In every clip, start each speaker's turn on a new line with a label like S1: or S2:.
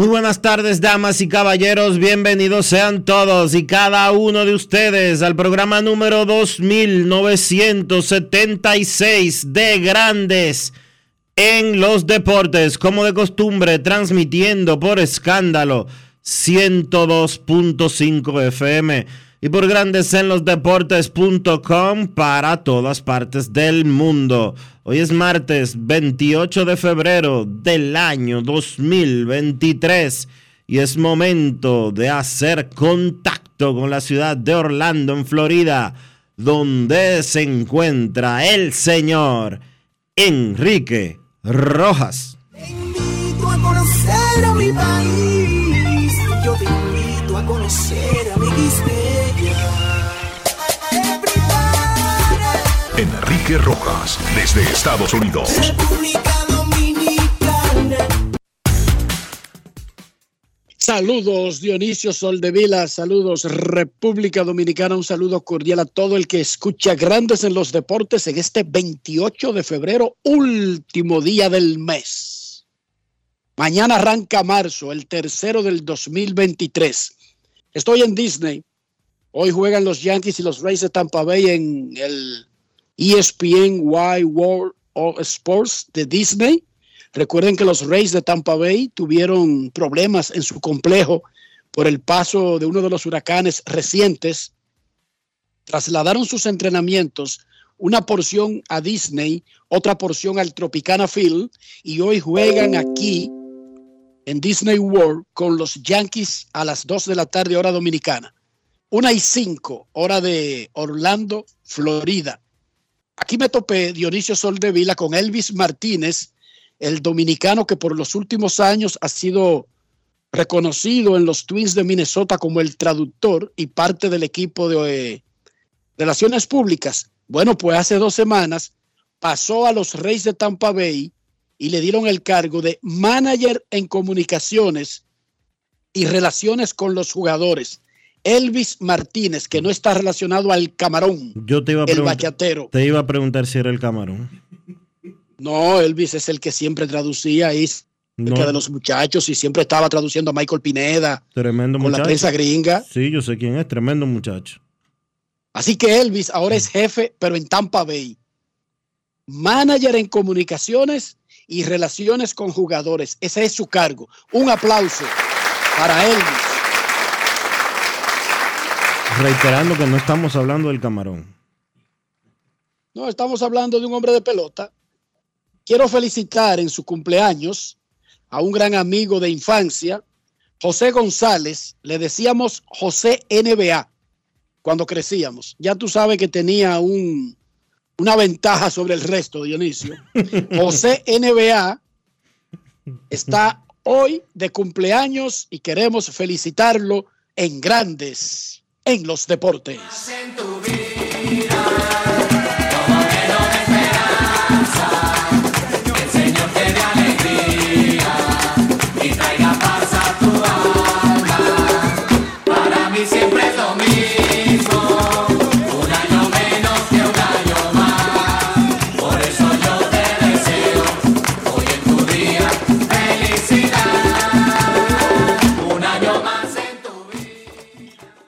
S1: Muy buenas tardes, damas y caballeros. Bienvenidos sean todos y cada uno de ustedes al programa número 2976 de Grandes en los Deportes, como de costumbre, transmitiendo por escándalo 102.5 FM y por Grandes en los Deportes.com para todas partes del mundo. Hoy es martes 28 de febrero del año 2023 y es momento de hacer contacto con la ciudad de Orlando, en Florida, donde se encuentra el señor Enrique Rojas.
S2: A conocer a mi país. Yo te invito a conocer a mi.
S3: Enrique Rojas, desde Estados Unidos.
S2: República Dominicana.
S4: Saludos Dionisio Soldevila, saludos República Dominicana, un saludo cordial a todo el que escucha Grandes en los Deportes en este 28 de febrero, último día del mes. Mañana arranca marzo, el tercero del 2023. Estoy en Disney. Hoy juegan los Yankees y los Rays de Tampa Bay en el ESPN Y World of Sports de Disney. Recuerden que los Rays de Tampa Bay tuvieron problemas en su complejo por el paso de uno de los huracanes recientes. Trasladaron sus entrenamientos, una porción a Disney, otra porción al Tropicana Field, y hoy juegan aquí en Disney World con los Yankees a las 2 de la tarde, hora dominicana. Una y cinco, hora de Orlando, Florida. Aquí me topé Dionisio Soldevila con Elvis Martínez, el dominicano que por los últimos años ha sido reconocido en los Twins de Minnesota como el traductor y parte del equipo de eh, Relaciones Públicas. Bueno, pues hace dos semanas pasó a los Reyes de Tampa Bay y le dieron el cargo de manager en comunicaciones y relaciones con los jugadores. Elvis Martínez, que no está relacionado al camarón,
S1: Yo te iba a
S4: el
S1: preguntar,
S4: bachatero.
S1: te iba a preguntar si era el camarón.
S4: No, Elvis es el que siempre traducía cerca
S1: No,
S4: de los muchachos y siempre estaba traduciendo a Michael Pineda
S1: tremendo
S4: con la prensa gringa.
S1: Sí, yo sé quién es, tremendo muchacho.
S4: Así que Elvis ahora es jefe, pero en Tampa Bay. Manager en comunicaciones y relaciones con jugadores. Ese es su cargo. Un aplauso para Elvis.
S1: Reiterando que no estamos hablando del camarón.
S4: No, estamos hablando de un hombre de pelota. Quiero felicitar en su cumpleaños a un gran amigo de infancia, José González. Le decíamos José NBA cuando crecíamos. Ya tú sabes que tenía un, una ventaja sobre el resto, Dionisio. José NBA está hoy de cumpleaños y queremos felicitarlo en grandes en los deportes.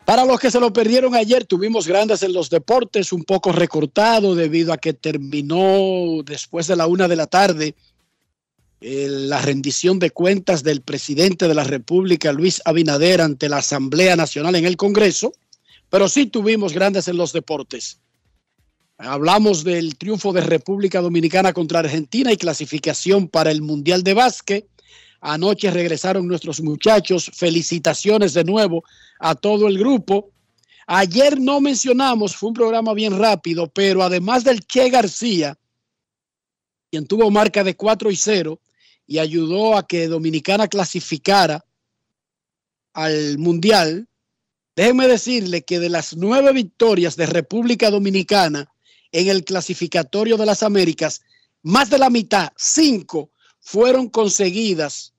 S5: Para
S4: los que se lo perdieron ayer, tuvimos grandes en los deportes, un poco recortado debido a que terminó después de la una de la tarde la rendición de cuentas del presidente de la República, Luis Abinader, ante la Asamblea Nacional en el Congreso, pero sí tuvimos grandes en los deportes. Hablamos del triunfo de República Dominicana contra Argentina y clasificación para el Mundial de Básquet. Anoche regresaron nuestros muchachos. Felicitaciones de nuevo a todo el grupo. Ayer no mencionamos, fue un programa bien rápido, pero además del Che García, quien tuvo marca de 4 y 0 y ayudó a que Dominicana clasificara al Mundial, déjenme decirle que de las nueve victorias de República Dominicana en el clasificatorio de las Américas, más de la mitad, cinco, fueron conseguidas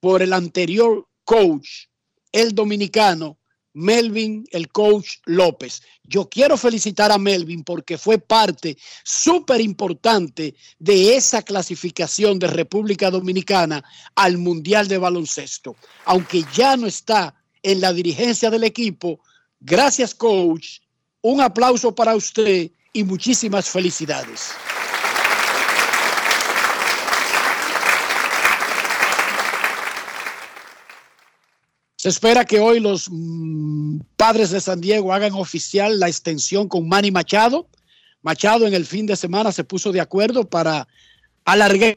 S4: por el anterior coach, el dominicano Melvin, el coach López. Yo quiero felicitar a Melvin porque fue parte súper importante de esa clasificación de República Dominicana al Mundial de Baloncesto. Aunque ya no está en la dirigencia del equipo, gracias coach, un aplauso para usted y muchísimas felicidades. Se espera que hoy los mm, padres de San Diego hagan oficial la extensión con Manny Machado. Machado en el fin de semana se puso de acuerdo para alargar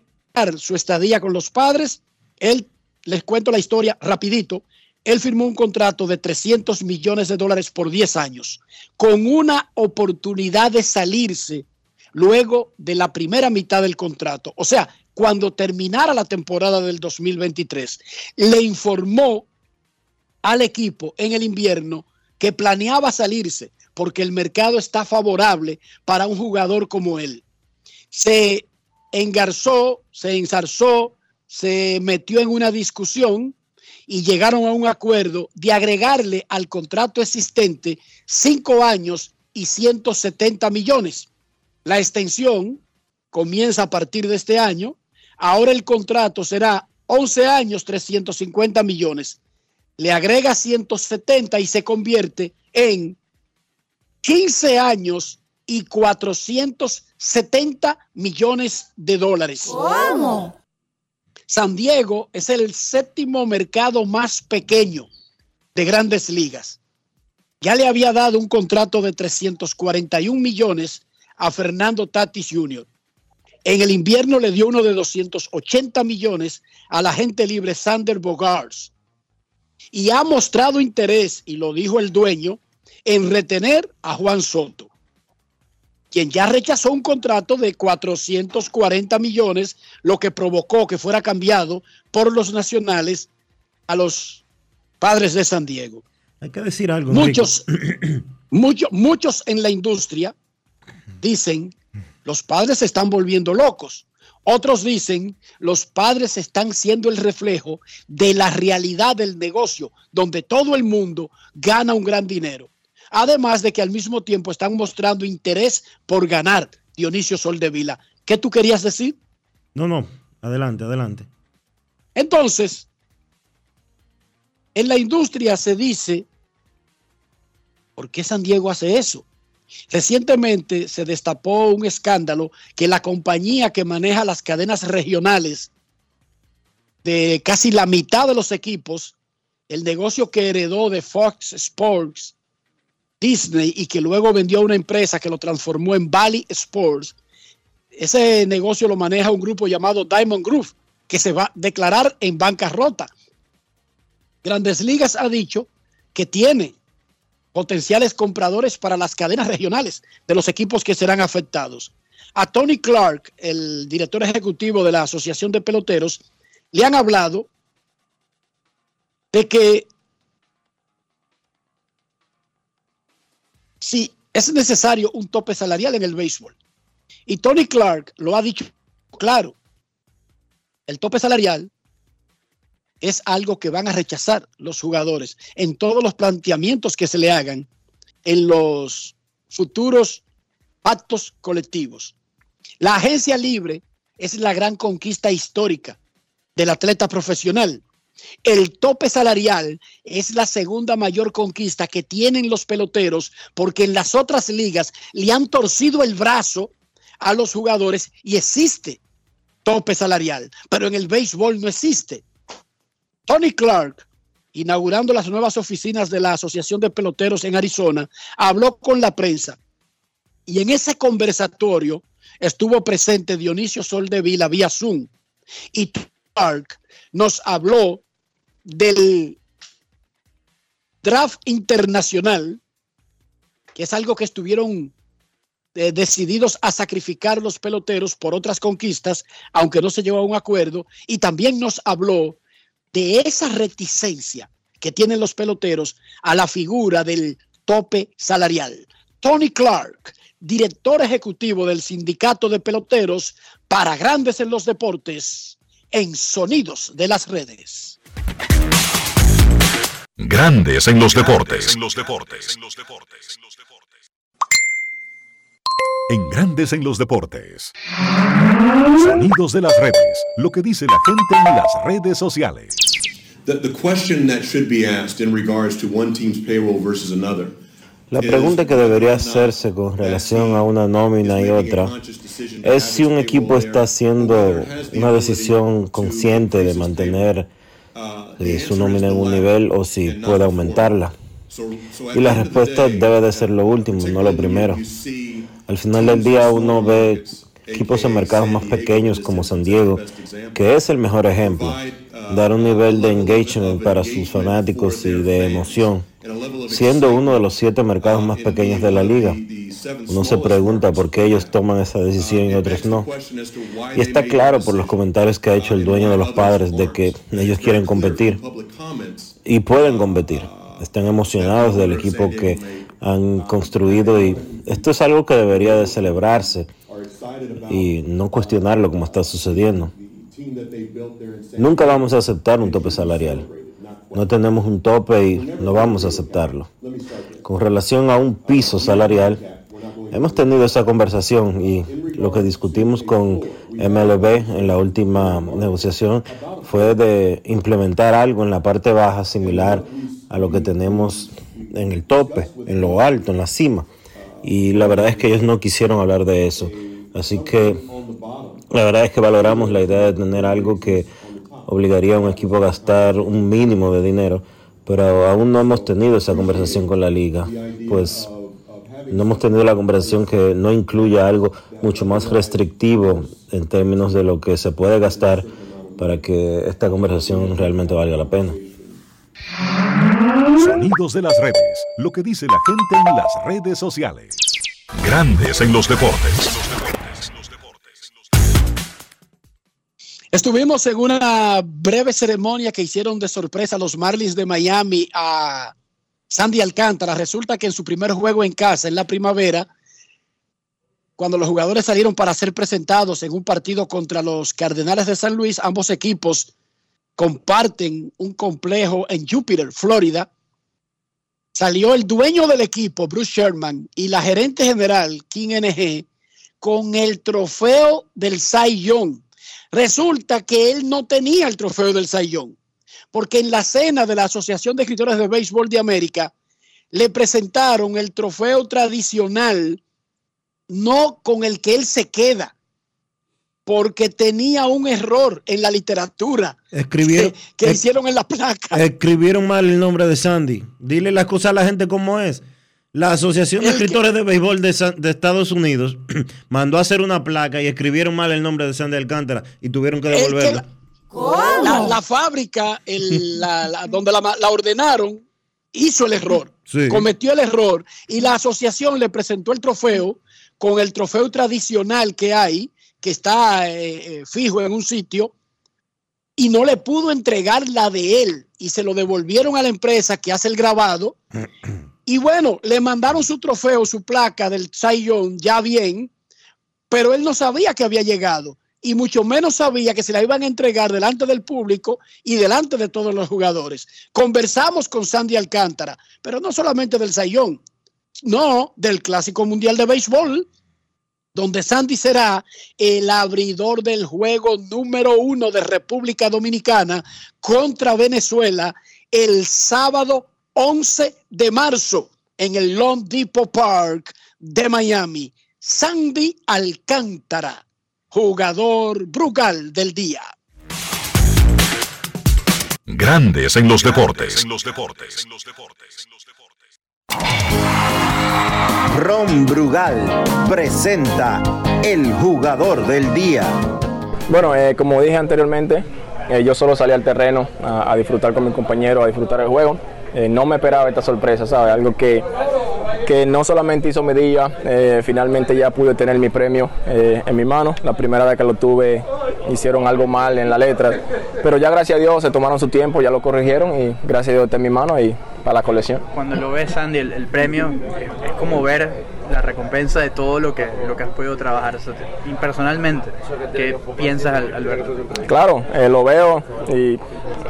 S4: su estadía con los padres. Él, les cuento la historia rapidito, él firmó un contrato de 300 millones de dólares por 10 años, con una oportunidad de salirse luego de la primera mitad del contrato. O sea, cuando terminara la temporada del 2023, le informó al equipo en el invierno que planeaba salirse porque el mercado está favorable para un jugador como él. Se engarzó, se ensarzó, se metió en una discusión y llegaron a un acuerdo de agregarle al contrato existente cinco años y 170 millones. La extensión comienza a partir de este año. Ahora el contrato será 11 años, 350 millones le agrega 170 y se convierte en 15 años y 470 millones de dólares.
S5: ¿Cómo?
S4: San Diego es el séptimo mercado más pequeño de grandes ligas. Ya le había dado un contrato de 341 millones a Fernando Tatis Jr. En el invierno le dio uno de 280 millones a la gente libre Sander Bogarts y ha mostrado interés, y lo dijo el dueño, en retener a Juan Soto, quien ya rechazó un contrato de 440 millones, lo que provocó que fuera cambiado por los nacionales a los padres de San Diego.
S1: Hay que decir algo.
S4: Muchos, muchos, muchos en la industria dicen, los padres se están volviendo locos. Otros dicen, los padres están siendo el reflejo de la realidad del negocio, donde todo el mundo gana un gran dinero. Además de que al mismo tiempo están mostrando interés por ganar, Dionisio Soldevila. ¿Qué tú querías decir?
S1: No, no, adelante, adelante.
S4: Entonces, en la industria se dice, ¿por qué San Diego hace eso? Recientemente se destapó un escándalo que la compañía que maneja las cadenas regionales de casi la mitad de los equipos, el negocio que heredó de Fox Sports, Disney y que luego vendió a una empresa que lo transformó en Valley Sports, ese negocio lo maneja un grupo llamado Diamond Group, que se va a declarar en bancarrota. Grandes Ligas ha dicho que tiene potenciales compradores para las cadenas regionales de los equipos que serán afectados. A Tony Clark, el director ejecutivo de la Asociación de Peloteros, le han hablado de que si es necesario un tope salarial en el béisbol. Y Tony Clark lo ha dicho claro. El tope salarial es algo que van a rechazar los jugadores en todos los planteamientos que se le hagan en los futuros pactos colectivos. La agencia libre es la gran conquista histórica del atleta profesional. El tope salarial es la segunda mayor conquista que tienen los peloteros porque en las otras ligas le han torcido el brazo a los jugadores y existe tope salarial, pero en el béisbol no existe. Tony Clark, inaugurando las nuevas oficinas de la Asociación de Peloteros en Arizona, habló con la prensa. Y en ese conversatorio estuvo presente Dionisio Soldevila vía Zoom. Y Clark nos habló del draft internacional, que es algo que estuvieron eh, decididos a sacrificar los peloteros por otras conquistas, aunque no se llevó a un acuerdo, y también nos habló de esa reticencia que tienen los peloteros a la figura del tope salarial. Tony Clark, director ejecutivo del Sindicato de Peloteros para Grandes en los Deportes, en Sonidos de las Redes.
S3: Grandes en los deportes. En los deportes. En Grandes en los deportes. Sonidos de las redes. Lo que dice la gente en las redes sociales.
S1: La pregunta que debería hacerse con relación a una nómina y otra es si un equipo está haciendo una decisión consciente de mantener eh, su nómina en un nivel o si puede aumentarla. Y la respuesta debe de ser lo último, no lo primero. Al final del día uno ve equipos en mercados más pequeños como San Diego, que es el mejor ejemplo, dar un nivel de engagement para sus fanáticos y de emoción, siendo uno de los siete mercados más pequeños de la liga. Uno se pregunta por qué ellos toman esa decisión y otros no. Y está claro por los comentarios que ha hecho el dueño de los padres de que ellos quieren competir y pueden competir. Están emocionados del equipo que han construido y esto es algo que debería de celebrarse y no cuestionarlo como está sucediendo. Nunca vamos a aceptar un tope salarial. No tenemos un tope y no vamos a aceptarlo. Con relación a un piso salarial, hemos tenido esa conversación y lo que discutimos con MLB en la última negociación fue de implementar algo en la parte baja similar a lo que tenemos en el tope, en lo alto, en la cima. Y la verdad es que ellos no quisieron hablar de eso. Así que la verdad es que valoramos la idea de tener algo que obligaría a un equipo a gastar un mínimo de dinero, pero aún no hemos tenido esa conversación con la liga, pues no hemos tenido la conversación que no incluya algo mucho más restrictivo en términos de lo que se puede gastar para que esta conversación realmente valga la pena.
S3: Sonidos de las redes, lo que dice la gente en las redes sociales. Grandes en los deportes.
S4: Estuvimos en una breve ceremonia que hicieron de sorpresa los Marlins de Miami a Sandy Alcántara. Resulta que en su primer juego en casa, en la primavera, cuando los jugadores salieron para ser presentados en un partido contra los Cardenales de San Luis, ambos equipos comparten un complejo en Júpiter, Florida. Salió el dueño del equipo, Bruce Sherman, y la gerente general, King NG, con el trofeo del Cy Young Resulta que él no tenía el trofeo del Sayón, porque en la cena de la Asociación de Escritores de Béisbol de América le presentaron el trofeo tradicional, no con el que él se queda, porque tenía un error en la literatura
S1: escribieron,
S4: que, hicieron en la placa.
S1: Escribieron mal el nombre de Sandy. Dile las cosas a la gente como es. La Asociación de Escritores de Béisbol de, Estados Unidos mandó a hacer una placa y escribieron mal el nombre de Sandy Alcántara y tuvieron que devolverla.
S4: La, fábrica donde la, ordenaron hizo el error, cometió el error y la asociación le presentó el trofeo con el trofeo tradicional que hay, que está eh, eh, fijo en un sitio, y no le pudo entregar la de él y se lo devolvieron a la empresa que hace el grabado Y bueno, le mandaron su trofeo, su placa del Sayón ya bien, pero él no sabía que había llegado y mucho menos sabía que se la iban a entregar delante del público y delante de todos los jugadores. Conversamos con Sandy Alcántara, pero no solamente del Sayón, no, del Clásico Mundial de Béisbol. donde Sandy será el abridor del juego número uno de República Dominicana contra Venezuela el sábado 11 de marzo en el Long Depot Park de Miami. Sandy Alcántara, jugador Brugal del día.
S3: Grandes en los deportes.
S5: Ron Brugal presenta el jugador del día.
S6: Bueno, eh, como dije anteriormente, eh, yo solo salí al terreno a, a disfrutar con mi compañero, a disfrutar el juego. Eh, no me esperaba esta sorpresa, ¿sabes? Algo que, que no solamente hizo día, eh, finalmente ya pude tener mi premio eh, en mi mano. La primera vez que lo tuve hicieron algo mal en la letra, pero ya gracias a Dios se tomaron su tiempo, ya lo corrigieron y gracias a Dios está en mi mano y para la colección.
S7: Cuando lo ves, Sandy, el, premio es como ver la recompensa de todo lo que, lo que has podido trabajar. O sea, te- y personalmente, ¿qué piensas al, al verlo?
S6: Claro, eh, lo veo y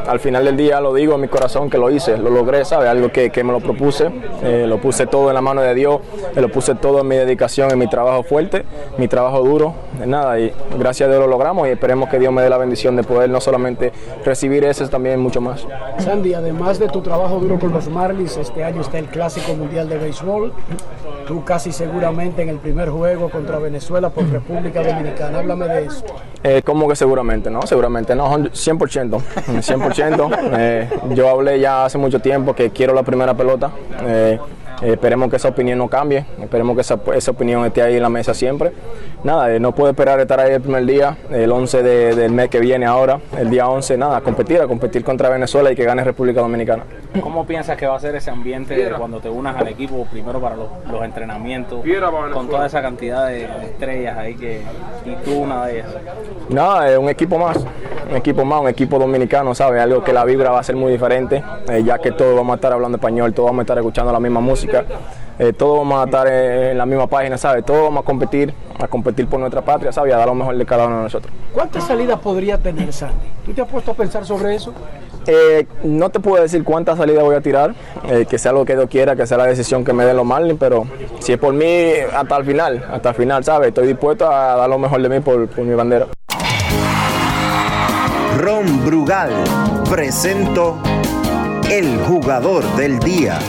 S6: al final del día lo digo en mi corazón que lo hice, lo logré, ¿sabes? Algo que, que me lo propuse, eh, lo puse todo en la mano de Dios, eh, lo puse todo en mi dedicación, en mi trabajo fuerte, mi trabajo duro, de nada, y gracias a Dios lo logramos y esperemos que Dios me dé la bendición de poder no solamente recibir ese, también mucho más.
S8: Sandy, además de tu trabajo duro con los Marlins, este año está el Clásico Mundial de Béisbol. Tú casi seguramente en el primer juego contra Venezuela por República Dominicana. Háblame de eso.
S6: Eh, ¿Cómo que seguramente? No, seguramente no, 100%. 100%. Eh, yo hablé ya hace mucho tiempo que quiero la primera pelota. Eh, esperemos que esa opinión no cambie, esperemos que esa, esa opinión esté ahí en la mesa siempre. Nada, eh, no puedo esperar estar ahí el primer día, el 11 de- del mes que viene ahora, el día 11, nada, a competir, a competir contra Venezuela y que gane República Dominicana.
S9: ¿Cómo piensas que va a ser ese ambiente cuando te unas al equipo, primero para los, los entrenamientos, con toda esa cantidad de, de estrellas ahí que y tú una de ellas?
S6: Nada, es un equipo más, un equipo más, un equipo dominicano, ¿sabes? Algo que la vibra va a ser muy diferente, eh, ya que todos vamos a estar hablando español, todos vamos a estar escuchando la misma música, eh, todos vamos a estar en la misma página, ¿sabes? Todos vamos a competir, a competir por nuestra patria, ¿sabes? Y a dar lo mejor de cada uno de nosotros.
S8: ¿Cuántas salidas podría tener Sandy? ¿Tú te has puesto a pensar sobre eso?
S6: Eh, no te puedo decir cuántas salidas voy a tirar, eh, que sea lo que Dios quiera, que sea la decisión que me den los Marlins, pero si es por mí, hasta el final, hasta el final, ¿sabes? Estoy dispuesto a dar lo mejor de mí por, por mi bandera.
S5: Ron Brugal presento el jugador del día.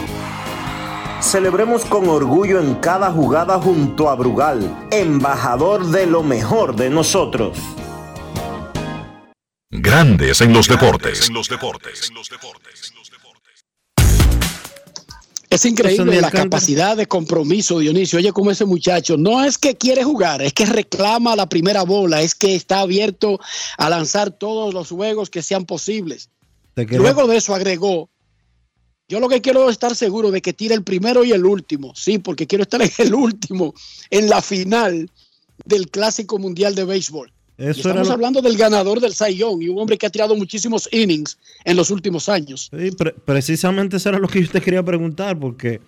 S5: Celebremos con orgullo en cada jugada junto a Brugal, embajador de lo mejor de nosotros.
S3: Grandes en los deportes.
S4: Es increíble la capacidad de compromiso, Dionisio. Oye, como ese muchacho, no es que quiere jugar, es que reclama la primera bola, es que está abierto a lanzar todos los juegos que sean posibles. Luego de eso agregó, yo lo que quiero es estar seguro de que tire el primero y el último. Sí, porque quiero estar en el último, en la final del Clásico Mundial de Béisbol.
S1: Eso
S4: estamos
S1: lo-
S4: hablando del ganador del Cy Young y un hombre que ha tirado muchísimos innings en los últimos años.
S1: Sí, pre- precisamente eso era lo que yo te quería preguntar, porque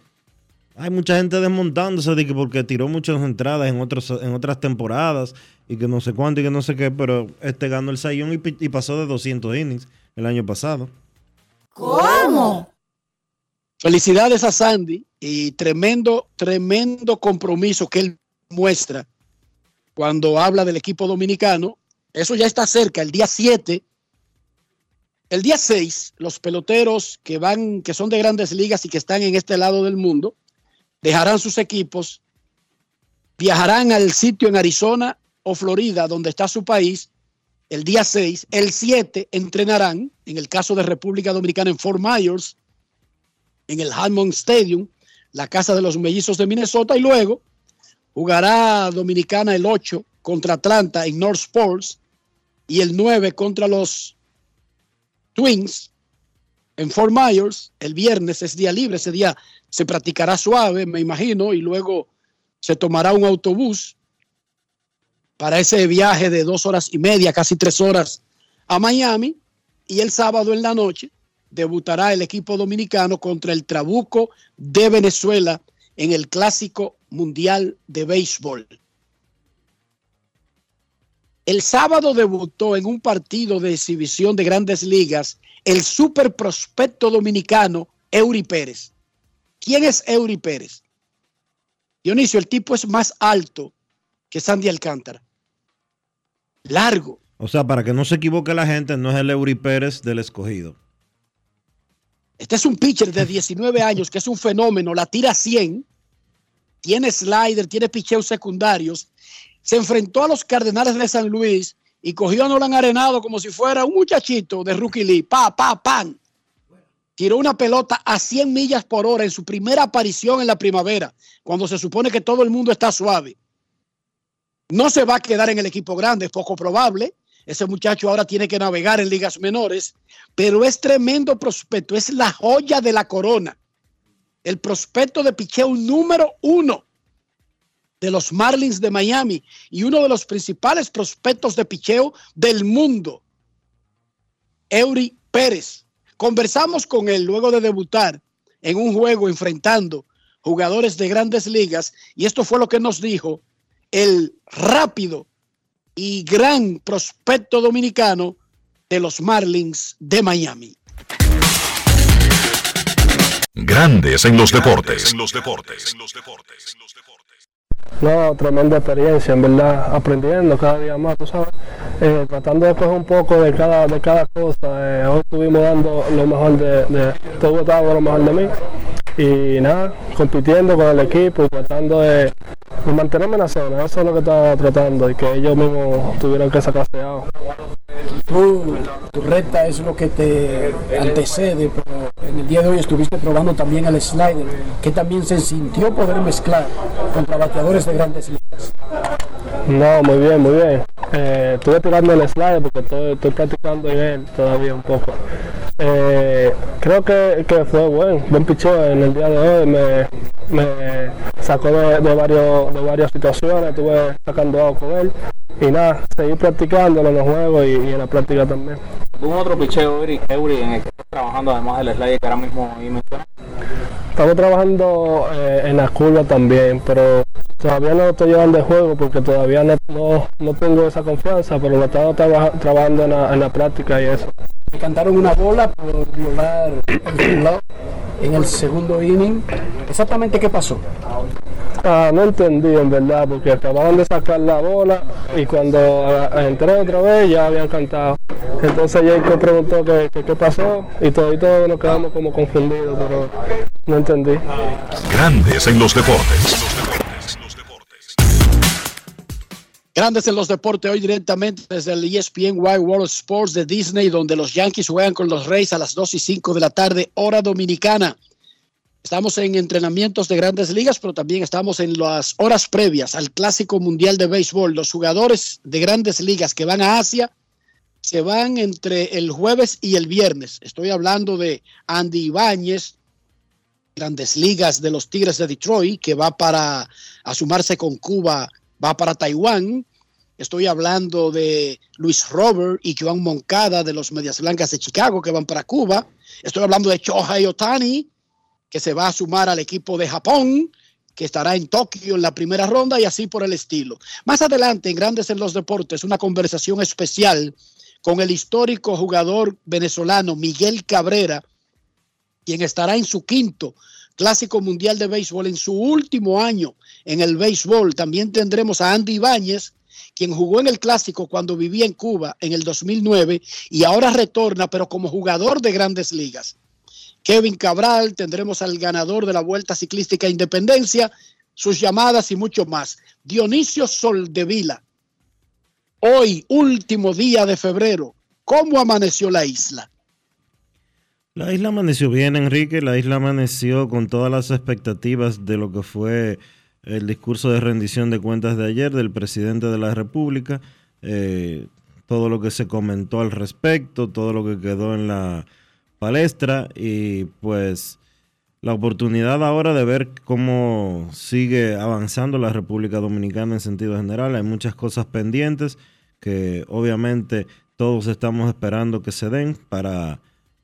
S1: hay mucha gente desmontándose de que porque tiró muchas entradas en, otros, en otras temporadas y que no sé cuánto y que no sé qué, pero este ganó el Sayón y, y pasó de 200 innings el año pasado.
S4: Felicidades a Sandy y tremendo, tremendo compromiso que él muestra cuando habla del equipo dominicano. Eso ya está cerca, el día 7. El día 6, los peloteros que van, que son de grandes ligas y que están en este lado del mundo, dejarán sus equipos, viajarán al sitio en Arizona o Florida, donde está su país, el día 6. El 7 entrenarán, en el caso de República Dominicana, en Fort Myers, en el Hammond Stadium, la casa de los mellizos de Minnesota, y luego jugará Dominicana el 8 contra Atlanta en North Sports y el 9 contra los Twins en Fort Myers. El viernes es día libre, ese día se practicará suave, me imagino, y luego se tomará un autobús para ese viaje de dos horas y media, casi tres horas a Miami, y el sábado en la noche debutará el equipo dominicano contra el Trabuco de Venezuela en el Clásico Mundial de Béisbol. El sábado debutó en un partido de exhibición de grandes ligas el super prospecto dominicano Eury Pérez. ¿Quién es Eury Pérez? Dionisio, el tipo es más alto que Sandy Alcántara. Largo.
S1: O sea, para que no se equivoque la gente, no es el Eury Pérez del escogido.
S4: Este es un pitcher de 19 años que es un fenómeno, la tira 100, tiene slider, tiene picheos secundarios. Se enfrentó a los Cardenales de San Luis y cogió a Nolan Arenado como si fuera un muchachito de Rookie League. Pa, pa, pan. Tiró una pelota a 100 millas por hora en su primera aparición en la primavera, cuando se supone que todo el mundo está suave. No se va a quedar en el equipo grande, es poco probable. Ese muchacho ahora tiene que navegar en ligas menores, pero es tremendo prospecto, es la joya de la corona. El prospecto de picheo número uno de los Marlins de Miami y uno de los principales prospectos de picheo del mundo, Eury Pérez. Conversamos con él luego de debutar en un juego enfrentando jugadores de grandes ligas y esto fue lo que nos dijo el rápido y gran prospecto dominicano de los Marlins de Miami.
S3: Grandes en los deportes. En los deportes.
S10: No, tremenda experiencia, en verdad, aprendiendo cada día más, tú sabes, eh, tratando de coger un poco de cada, de cada cosa. Eh, hoy estuvimos dando lo mejor de, de, estuve dando lo mejor de mí y nada, compitiendo con el equipo y tratando de, de mantenerme en la zona, eso es lo que estaba tratando y que ellos mismos tuvieron que sacarse algo.
S8: Tú, tu recta es lo que te antecede, pero en el día de hoy estuviste probando también el slider, que también se sintió poder mezclar contra bateadores de grandes ligas.
S10: No, muy bien, muy bien. Eh, estuve tirando el slider porque estoy, practicando en él todavía un poco. Eh, creo que, que, fue buen, buen picheo en el día de hoy. Me, me sacó de, de, varios, de varias situaciones, estuve sacando algo con él. Y nada, seguir practicando en los juegos y, en la práctica también.
S9: ¿Un otro picheo, Eury, en el que estás trabajando además del slider que ahora mismo ahí mencionas?
S10: Estamos trabajando eh, en la curva también, pero todavía no lo estoy llevando de juego porque todavía no, no, no tengo esa confianza, pero lo he estado traba, trabajando en la, en la práctica y eso.
S8: Me cantaron una bola por violar el en el segundo inning. ¿Exactamente qué pasó?
S10: Ah, no entendí en verdad, porque acababan de sacar la bola y cuando ah, entré otra vez ya habían cantado. Entonces Jacob preguntó qué, qué, pasó y todo y todo nos quedamos como confundidos, pero no entendí.
S3: Grandes en los deportes.
S4: Grandes en los deportes hoy directamente desde el ESPN Wide World Sports de Disney, donde los Yankees juegan con los Reyes a las 2 y 5 de la tarde, hora dominicana. Estamos en entrenamientos de grandes ligas, pero también estamos en las horas previas al Clásico Mundial de Béisbol. Los jugadores de grandes ligas que van a Asia se van entre el jueves y el viernes. Estoy hablando de Andy Ibáñez, grandes ligas de los Tigres de Detroit, que va para a sumarse con Cuba, va para Taiwán. Estoy hablando de Luis Robert y Joan Moncada de los Medias Blancas de Chicago, que van para Cuba. Estoy hablando de Shohei Otani, que se va a sumar al equipo de Japón, que estará en Tokio en la primera ronda y así por el estilo. Más adelante, en Grandes en los Deportes, una conversación especial con el histórico jugador venezolano Miguel Cabrera, quien estará en su quinto Clásico Mundial de Béisbol en su último año en el béisbol. También tendremos a Andy Ibáñez, quien jugó en el Clásico cuando vivía en Cuba en el 2009 y ahora retorna, pero como jugador de grandes ligas. Kevin Cabral, tendremos al ganador de la Vuelta Ciclística Independencia, sus llamadas y mucho más. Dionisio Soldevila, hoy, último día de febrero, ¿cómo amaneció la isla?
S1: La isla amaneció bien, Enrique. La isla amaneció con todas las expectativas de lo que fue el discurso de rendición de cuentas de ayer del presidente de la República. Eh, todo lo que se comentó al respecto, todo lo que quedó en la palestra y pues la oportunidad ahora de ver cómo sigue avanzando la República Dominicana en sentido general. Hay muchas cosas pendientes que obviamente todos estamos esperando que se den para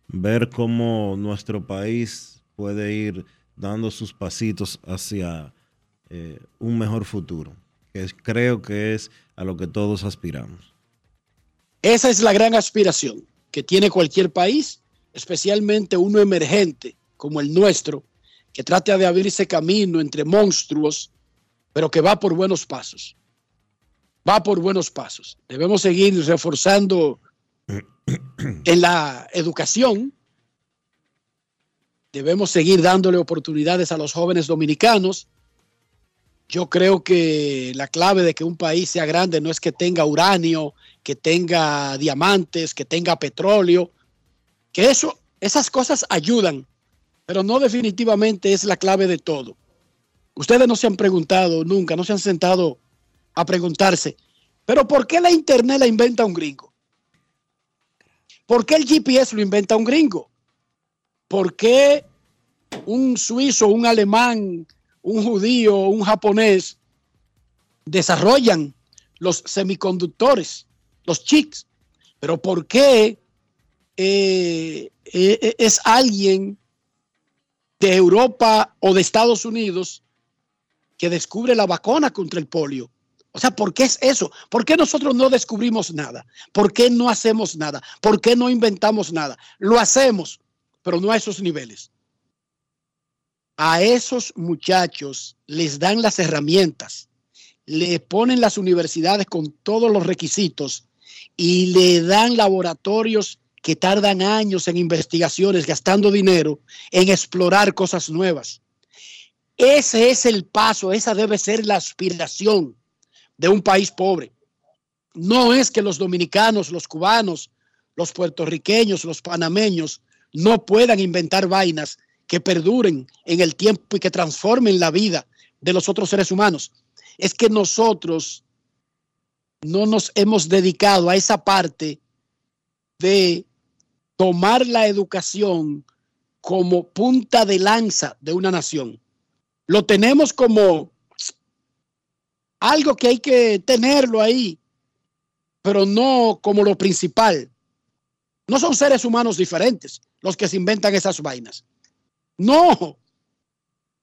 S1: ver cómo nuestro país puede ir dando sus pasitos hacia eh, un mejor futuro, que es, creo que es a lo que todos aspiramos.
S4: Esa es la gran aspiración que tiene cualquier país, especialmente uno emergente como el nuestro, que trata de abrirse camino entre monstruos, pero que va por buenos pasos. va por buenos pasos. Debemos seguir reforzando en la educación. Debemos seguir dándole oportunidades a los jóvenes dominicanos. Yo creo que la clave de que un país sea grande no es que tenga uranio, que tenga diamantes, que tenga petróleo, que eso, esas cosas ayudan, pero no definitivamente es la clave de todo. Ustedes no se han preguntado nunca, no se han sentado a preguntarse, pero ¿por qué la Internet la inventa un gringo? ¿Por qué el GPS lo inventa un gringo? ¿Por qué un suizo, un alemán, un judío, un japonés desarrollan los semiconductores, los chips? Pero ¿por qué eh, eh, es alguien de Europa o de Estados Unidos que descubre la vacuna contra el polio? O sea, ¿por qué es eso? ¿Por qué nosotros no descubrimos nada? ¿Por qué no hacemos nada? ¿Por qué no inventamos nada? Lo hacemos, pero no a esos niveles. A esos muchachos les dan las herramientas, le ponen las universidades con todos los requisitos y le dan laboratorios que tardan años en investigaciones, gastando dinero en explorar cosas nuevas. Ese es el paso, esa debe ser la aspiración de un país pobre. No es que los dominicanos, los cubanos, los puertorriqueños, los panameños no puedan inventar vainas que perduren en el tiempo y que transformen la vida de los otros seres humanos. Es que nosotros no nos hemos dedicado a esa parte de tomar la educación como punta de lanza de una nación. Lo tenemos como algo que hay que tenerlo ahí, pero no como lo principal. No son seres humanos diferentes los que se inventan esas vainas. No,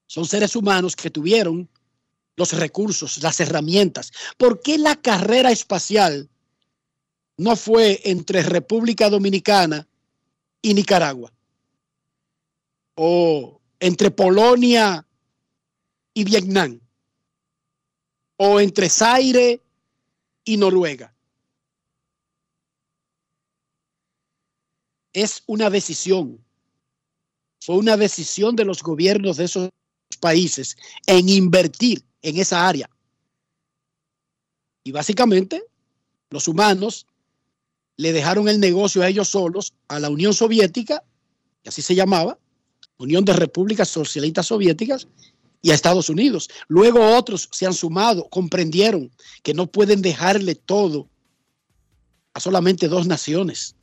S4: son seres humanos que tuvieron los recursos, las herramientas. ¿Por qué la carrera espacial no fue entre República Dominicana y Nicaragua? O entre Polonia y Vietnam o entre Zaire y Noruega. Es una decisión. Fue una decisión de los gobiernos de esos países en invertir en esa área. Y básicamente los humanos le dejaron el negocio a ellos solos, a la Unión Soviética, que así se llamaba, Unión de Repúblicas Socialistas Soviéticas, y a Estados Unidos. Luego otros se han sumado, comprendieron que no pueden dejarle todo a solamente dos naciones.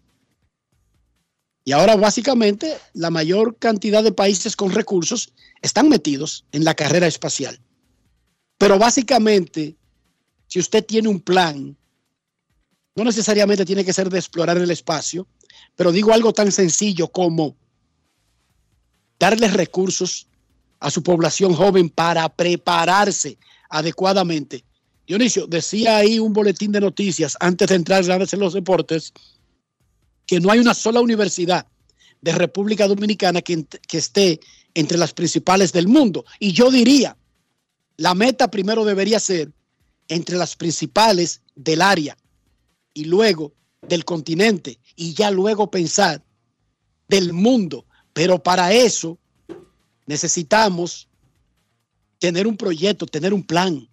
S4: Y ahora básicamente la mayor cantidad de países con recursos están metidos en la carrera espacial. Pero básicamente, si usted tiene un plan, no necesariamente tiene que ser de explorar el espacio, pero digo algo tan sencillo como darles recursos a su población joven para prepararse adecuadamente. Dionisio, decía ahí un boletín de noticias antes de entrar en los deportes que no hay una sola universidad de República Dominicana que, que esté entre las principales del mundo. Y yo diría, la meta primero debería ser entre las principales del área y luego del continente y ya luego pensar del mundo. Pero para eso necesitamos tener un proyecto, tener un plan.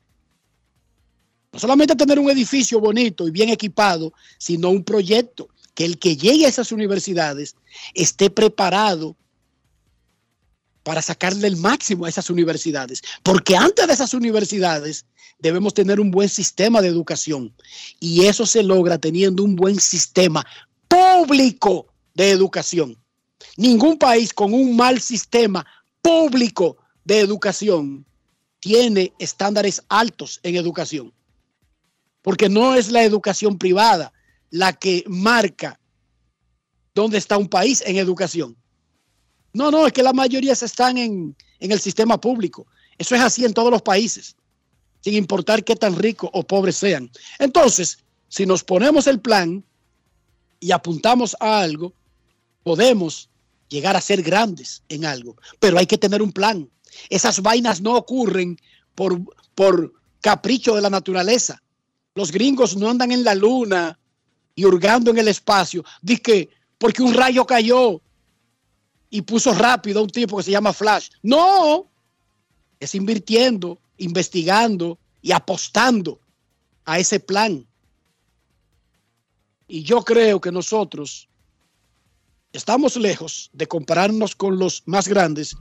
S4: No solamente tener un edificio bonito y bien equipado, sino un proyecto que el que llegue a esas universidades esté preparado para sacarle el máximo a esas universidades. Porque antes de esas universidades debemos tener un buen sistema de educación. Y eso se logra teniendo un buen sistema público de educación. Ningún país con un mal sistema público de educación tiene estándares altos en educación. Porque no es la educación privada la que marca dónde está un país en educación. No, no, es que la mayoría están en, en el sistema público. Eso es así en todos los países, sin importar qué tan ricos o pobres sean. Entonces, si nos ponemos el plan y apuntamos a algo, podemos llegar a ser grandes en algo, pero hay que tener un plan. Esas vainas no ocurren por, por capricho de la naturaleza. Los gringos no andan en la luna y hurgando en el espacio. Dice que porque un rayo cayó y puso rápido a un tipo que se llama Flash. No, es invirtiendo, investigando y apostando a ese plan. Y yo creo que nosotros estamos lejos de compararnos con los más grandes,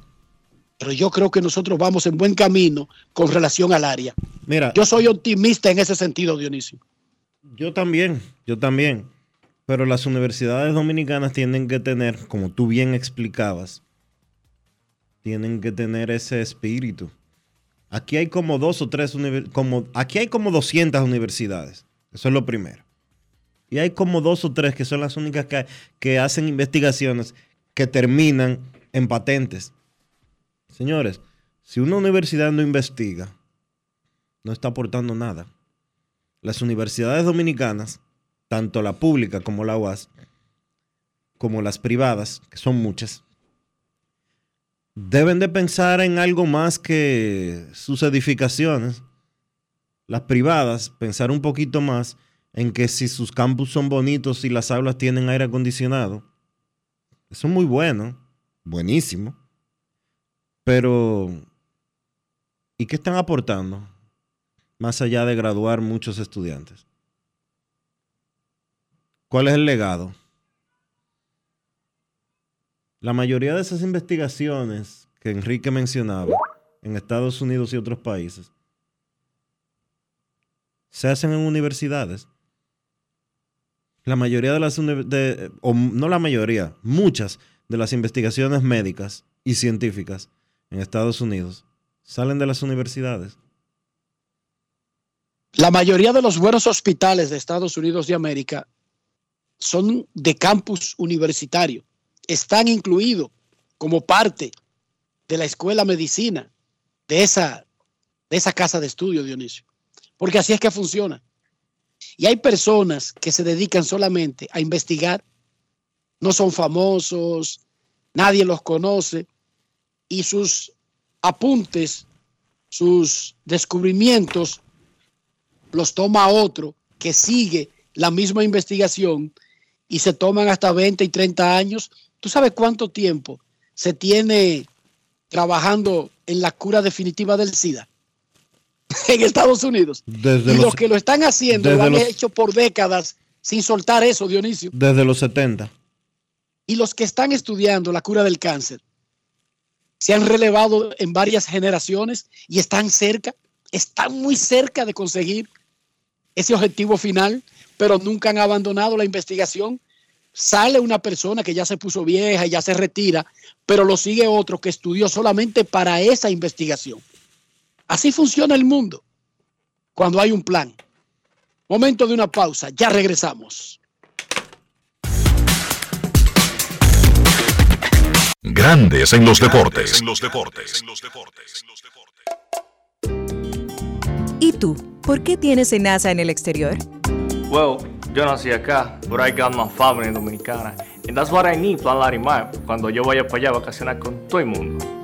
S4: pero yo creo que nosotros vamos en buen camino con relación al área.
S1: Mira,
S4: Yo soy optimista en ese sentido, Dionisio.
S1: Yo también, yo también. Pero las universidades dominicanas tienen que tener, como tú bien explicabas, tienen que tener ese espíritu. Aquí hay como dos o tres como aquí hay como 200 universidades. Eso es lo primero. Y hay como dos o tres que son las únicas que, que hacen investigaciones que terminan en patentes. Señores, si una universidad no investiga, no está aportando nada. Las universidades dominicanas, tanto la pública como la UAS, como las privadas, que son muchas, deben de pensar en algo más que sus edificaciones. Las privadas, pensar un poquito más en que si sus campus son bonitos y las aulas tienen aire acondicionado, eso es muy bueno, buenísimo. Pero, ¿y qué están aportando? Más allá de graduar muchos estudiantes. ¿Cuál es el legado? La mayoría de esas investigaciones que Enrique mencionaba en Estados Unidos y otros países se hacen en universidades. La mayoría de las o no la mayoría, muchas de las investigaciones médicas y científicas en Estados Unidos salen de las universidades.
S4: La mayoría de los buenos hospitales de Estados Unidos de América son de campus universitario. Están incluidos como parte de la escuela medicina de esa, de esa casa de estudio, Dionisio. Porque así es que funciona. Y hay personas que se dedican solamente a investigar, no son famosos, nadie los conoce, y sus apuntes, sus descubrimientos, los toma otro que sigue la misma investigación y se toman hasta 20 y 30 años. ¿Tú sabes cuánto tiempo se tiene trabajando en la cura definitiva del SIDA en Estados Unidos?
S1: Desde
S4: y
S1: los-
S4: los que lo están haciendo lo han
S1: los-
S4: hecho por décadas sin soltar eso, Dionisio.
S1: Desde los 70.
S4: Y los que están estudiando la cura del cáncer se han relevado en varias generaciones y están cerca, están muy cerca de conseguir ese objetivo final, pero nunca han abandonado la investigación. Sale una persona que ya se puso vieja y ya se retira, pero lo sigue otro que estudió solamente para esa investigación. Así funciona el mundo cuando hay un plan. Momento de una pausa, ya regresamos.
S3: Grandes en los deportes.
S11: En los deportes.
S12: ¿Y tú? ¿Por qué tienes enaza en el exterior?
S6: Well, yo nací acá, but I got my family dominicana. And that's what I need, Plan Larimar, cuando yo vaya para allá a vacacionar con todo el mundo.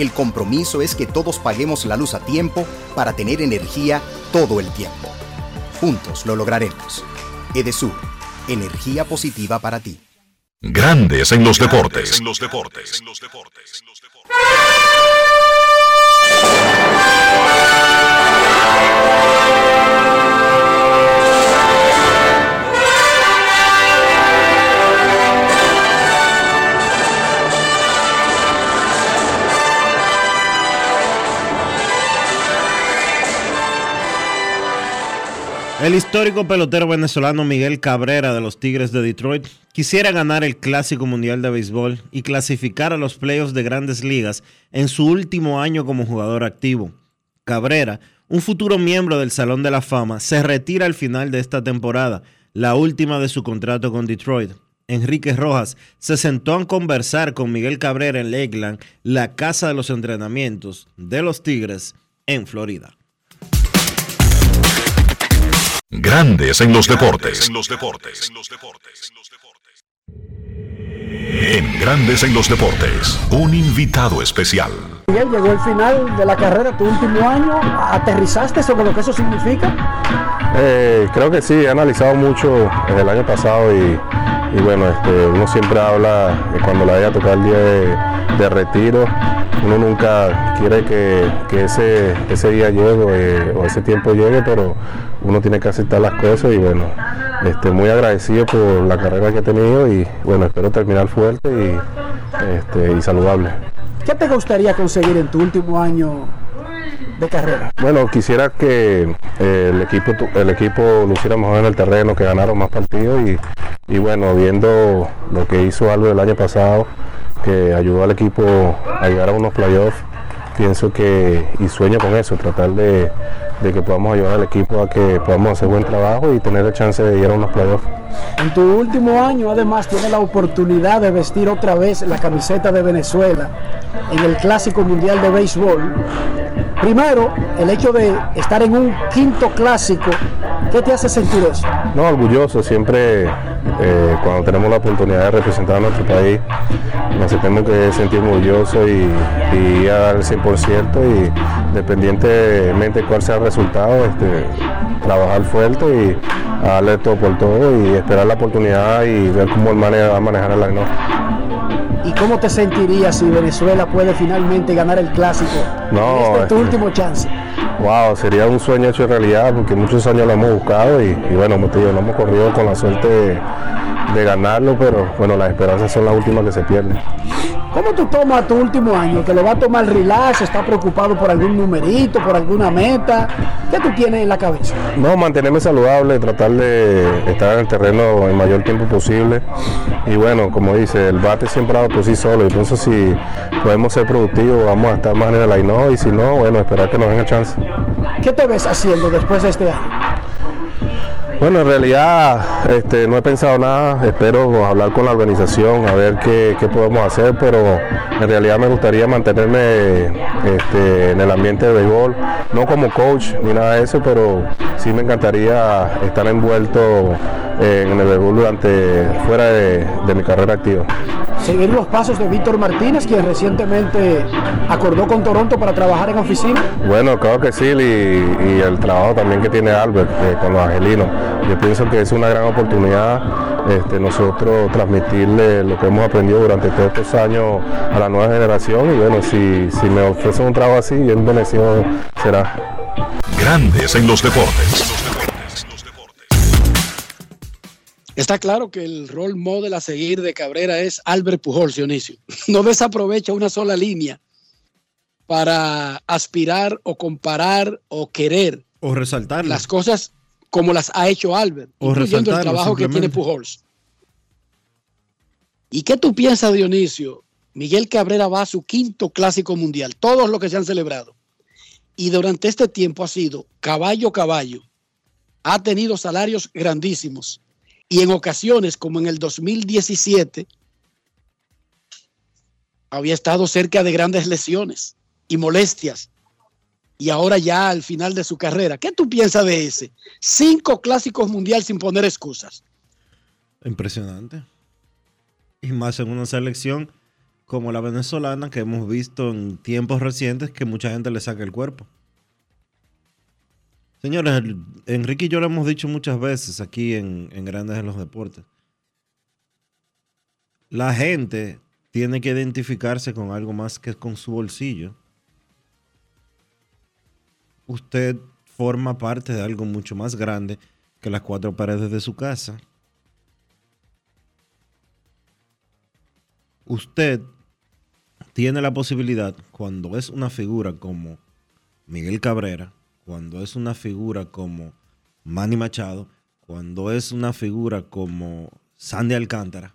S13: El compromiso es que todos paguemos la luz a tiempo para tener energía todo el tiempo. Juntos lo lograremos. Edesur, energía positiva para ti.
S3: Grandes en los deportes. En los deportes.
S1: El histórico pelotero venezolano Miguel Cabrera de los Tigres de Detroit quisiera ganar el Clásico Mundial de Béisbol y clasificar a los playoffs de grandes ligas en su último año como jugador activo. Cabrera, un futuro miembro del Salón de la Fama, se retira al final de esta temporada, la última de su contrato con Detroit. Enrique Rojas se sentó a conversar con Miguel Cabrera en Lakeland, la casa de los entrenamientos de los Tigres en Florida.
S3: Grandes en los deportes. En los deportes. En Grandes en los deportes, un invitado especial.
S8: Miguel, llegó el final de la carrera, tu último año. ¿Aterrizaste sobre lo que eso significa?
S14: Eh, creo que sí, he analizado mucho el año pasado y, bueno, este, uno siempre habla cuando la haya tocado el día de, retiro. Uno nunca quiere que, ese, ese día llegue o ese tiempo llegue, pero uno tiene que aceptar las cosas y bueno, este, muy agradecido por la carrera que he tenido y bueno, espero terminar fuerte y, este, y saludable.
S8: ¿Qué te gustaría conseguir en tu último año de carrera?
S14: Bueno, quisiera que eh, el equipo el equipo lo hiciera mejor en el terreno, que ganaron más partidos y, y bueno, viendo lo que hizo algo el año pasado, que ayudó al equipo a llegar a unos playoffs, pienso que y sueño con eso, tratar de de que podamos ayudar al equipo a que podamos hacer buen trabajo y tener la chance de ir a unos playoffs.
S8: En tu último año además tienes la oportunidad de vestir otra vez la camiseta de Venezuela en el Clásico Mundial de Béisbol. Primero, el hecho de estar en un quinto clásico, ¿qué te hace sentir eso?
S14: No, orgulloso, siempre eh, cuando tenemos la oportunidad de representar a nuestro país, nos tenemos que sentir orgullosos y, y a dar el 100% y dependientemente cuál sea el resultado, este, trabajar fuerte y darle todo por todo y esperar la oportunidad y ver cómo el va a manejar el line
S8: ¿Y cómo te sentirías si Venezuela puede finalmente ganar el clásico?
S14: No,
S8: este es tu último chance.
S14: Wow, sería un sueño hecho realidad porque muchos años lo hemos buscado y, bueno, te digo, no hemos corrido con la suerte de ganarlo, pero bueno, las esperanzas son las últimas que se pierden.
S8: ¿Cómo tú tomas tu último año? ¿Que lo va a tomar relax? ¿Está preocupado por algún numerito, por alguna meta? ¿Qué tú tienes en la cabeza?
S14: No, mantenerme saludable, tratar de estar en el terreno el mayor tiempo posible. Y bueno, como dice, el bate siempre ha dado por sí solo. Pienso si podemos ser productivos, vamos a estar más en el aino. Y si no, bueno, esperar que nos den chance.
S8: ¿Qué te ves haciendo después de este año?
S14: Bueno, en realidad este, no he pensado nada, espero hablar con la organización a ver qué, podemos hacer, pero en realidad me gustaría mantenerme este, en el ambiente de béisbol, no como coach ni nada de eso, pero sí me encantaría estar envuelto en el béisbol durante, fuera de mi carrera activa
S8: seguir los pasos de Víctor Martínez, quien recientemente acordó con Toronto para trabajar en oficina?
S14: Bueno, creo que sí, y, el trabajo también que tiene Albert eh, con los angelinos. Yo pienso que es una gran oportunidad este, nosotros transmitirle lo que hemos aprendido durante todos estos años a la nueva generación y bueno, si, si me ofrecen un trabajo así, bien bendecido será.
S3: Grandes en los deportes.
S4: Está claro que el rol model a seguir de Cabrera es Albert Pujol, Dionisio. No desaprovecha una sola línea para aspirar o comparar o querer.
S1: O resaltar
S4: las cosas como las ha hecho Albert, o incluyendo el trabajo que tiene Pujols. ¿Y qué tú piensas, Dionisio? Miguel Cabrera va a su quinto clásico mundial, todos los que se han celebrado. Y durante este tiempo ha sido caballo caballo. Ha tenido salarios grandísimos. Y en ocasiones, como en el 2017, había estado cerca de grandes lesiones y molestias. Y ahora ya al final de su carrera. ¿Qué tú piensas de ese? Cinco clásicos mundial sin poner excusas.
S1: Impresionante. Y más en una selección como la venezolana que hemos visto en tiempos recientes que mucha gente le saca el cuerpo. Señores, Enrique y yo lo hemos dicho muchas veces aquí en, en Grandes en los Deportes. La gente tiene que identificarse con algo más que con su bolsillo. Usted forma parte de algo mucho más grande que las cuatro paredes de su casa. Usted tiene la posibilidad, cuando es una figura como Miguel Cabrera, cuando es una figura como Manny Machado, cuando es una figura como Sandy Alcántara,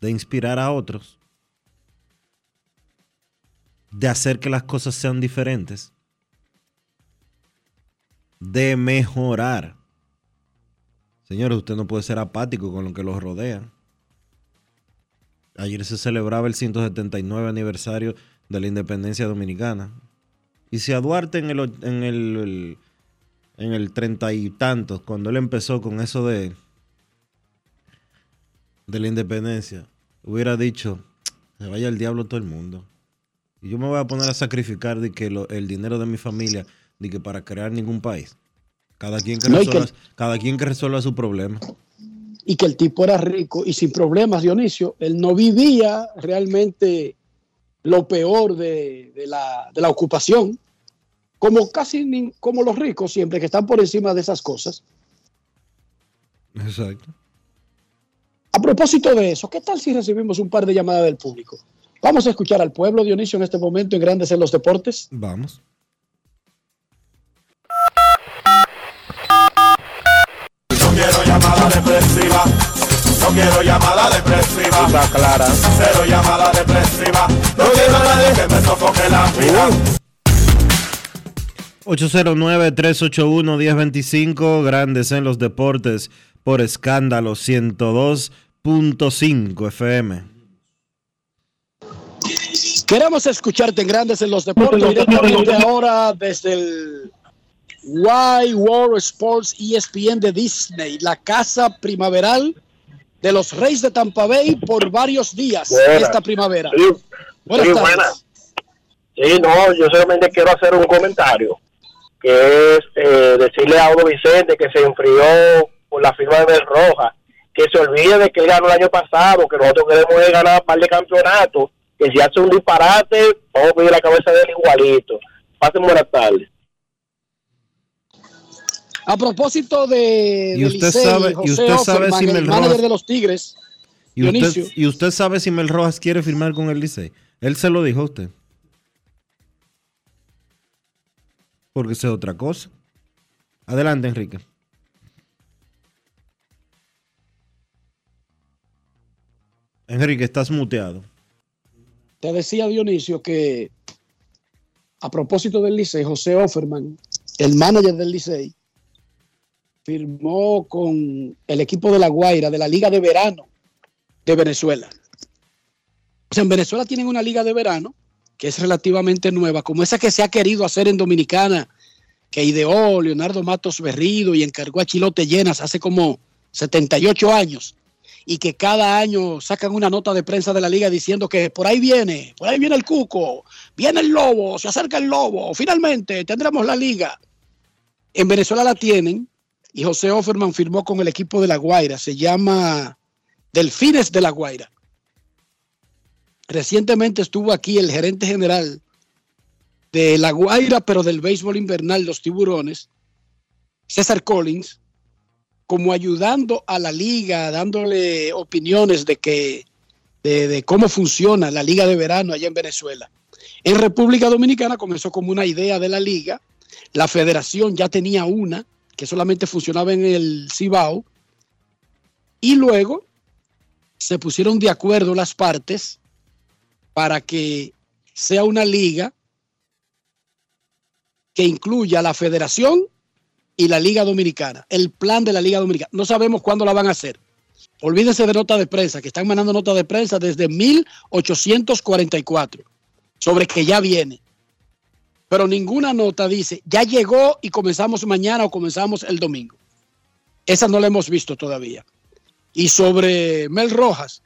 S1: de inspirar a otros, de hacer que las cosas sean diferentes, de mejorar. Señores, usted no puede ser apático con lo que los rodea. Ayer se celebraba el 179 aniversario de la independencia dominicana. Y si a Duarte en el, en el, en el treinta y tantos, cuando él empezó con eso de, de la independencia, hubiera dicho, se vaya el diablo todo el mundo. Y yo me voy a poner a sacrificar de que lo- el dinero de mi familia de que para crear ningún país. Cada quien que,
S4: No, y que-
S1: resuelva, cada quien que resuelva su problema.
S4: y que el tipo era rico y sin problemas, Dionisio. Él no vivía realmente lo peor de, de la, de la ocupación, como casi ni- como los ricos siempre, que están por encima de esas cosas.
S1: Exacto.
S4: A propósito de eso, ¿qué tal si recibimos un par de llamadas del público? Vamos a escuchar al pueblo, Dionisio, en este momento en Grandes en los Deportes.
S1: Vamos.
S15: No quiero llamada depresiva. Quiero llamada depresiva.
S6: Está clara.
S15: Cero llamada depresiva. No quiero a nadie que me sofoque la vida.
S1: 809-381-1025, Grandes en los Deportes, por escándalo 102.5 FM.
S4: Queremos escucharte en Grandes en los Deportes directamente ahora desde el Y World Sports ESPN de Disney, la casa primaveral de los Reyes de Tampa Bay por varios días
S16: Buenas.
S4: esta primavera.
S16: Sí,
S4: Buenas
S16: sí,
S4: tardes.
S16: buenas. Sí, no, yo solamente quiero hacer un comentario, que es eh, decirle a Audo Vicente que se enfrió por la firma de Roja, que se olvide de que él ganó el año pasado, que nosotros queremos ganar un par de campeonatos, que si hace un disparate, vamos a pedir la cabeza de él igualito. Pasen buenas tardes.
S4: A propósito de,
S1: Y
S4: de
S1: usted
S4: Licey,
S1: sabe- y usted sabe si
S4: el
S1: Mel
S4: manager
S1: Rojas-
S4: de los Tigres,
S1: ¿Y usted,
S4: Dionisio.
S1: ¿Y usted sabe si Mel Rojas quiere firmar con el Licey? Él se lo dijo a usted. Porque es otra cosa. Adelante, Enrique. Enrique, estás muteado.
S4: Te decía Dionisio que a propósito del Licey, José Offerman, el manager del Licey, firmó con el equipo de La Guaira de la Liga de Verano de Venezuela. O sea, en Venezuela tienen una liga de verano que es relativamente nueva, como esa que se ha querido hacer en Dominicana, que ideó Leonardo Matos Berrido y encargó a Chilote Llenas hace como 78 años, y que cada año sacan una nota de prensa de la liga diciendo que por ahí viene, por ahí viene el cuco, viene el lobo, se acerca el lobo, finalmente tendremos la liga. En Venezuela la tienen y José Offerman firmó con el equipo de La Guaira, se llama Delfines de La Guaira. Recientemente estuvo aquí el gerente general de La Guaira, pero del béisbol invernal, los tiburones, César Collins, como ayudando a la liga, dándole opiniones de que de, de cómo funciona la liga de verano allá en Venezuela. En República Dominicana comenzó como una idea de la liga, la federación ya tenía una que solamente funcionaba en el Cibao Y luego se pusieron de acuerdo las partes para que sea una liga que incluya la federación y la Liga Dominicana, el plan de la Liga Dominicana. No sabemos cuándo la van a hacer. Olvídense de nota de prensa, que están mandando nota de prensa desde 1844 sobre que ya viene. Pero ninguna nota dice, ya llegó y comenzamos mañana o comenzamos el domingo. Esa no la hemos visto todavía. Y sobre Mel Rojas,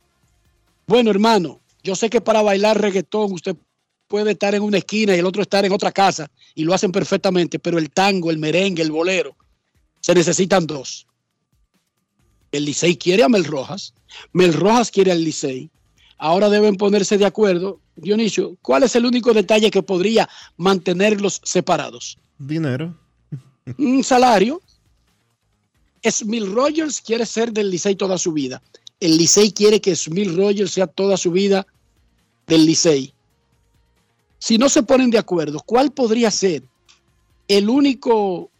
S4: bueno hermano, yo sé que para bailar reggaetón usted puede estar en una esquina y el otro estar en otra casa y lo hacen perfectamente, pero el tango, el merengue, el bolero, se necesitan dos. El Licey quiere a Mel Rojas, Mel Rojas quiere al Licey. Ahora deben ponerse de acuerdo. Dionisio, ¿cuál es el único detalle que podría mantenerlos separados?
S1: Dinero.
S4: Un salario. Smil Rogers quiere ser del Licey toda su vida. El Licey quiere que Smil Rogers sea toda su vida del Licey. Si no se ponen de acuerdo, ¿cuál podría ser el único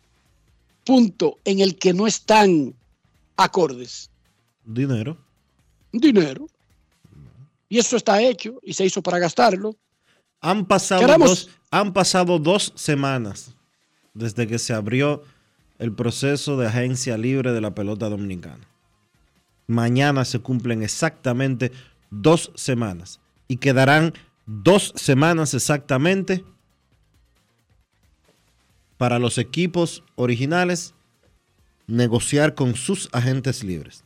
S4: punto en el que no están acordes?
S1: Dinero.
S4: Dinero. Y eso está hecho y se hizo para gastarlo.
S1: Han pasado, dos, han pasado dos semanas desde que se abrió el proceso de agencia libre de la pelota dominicana. Mañana se cumplen exactamente dos semanas y quedarán dos semanas exactamente para los equipos originales negociar con sus agentes libres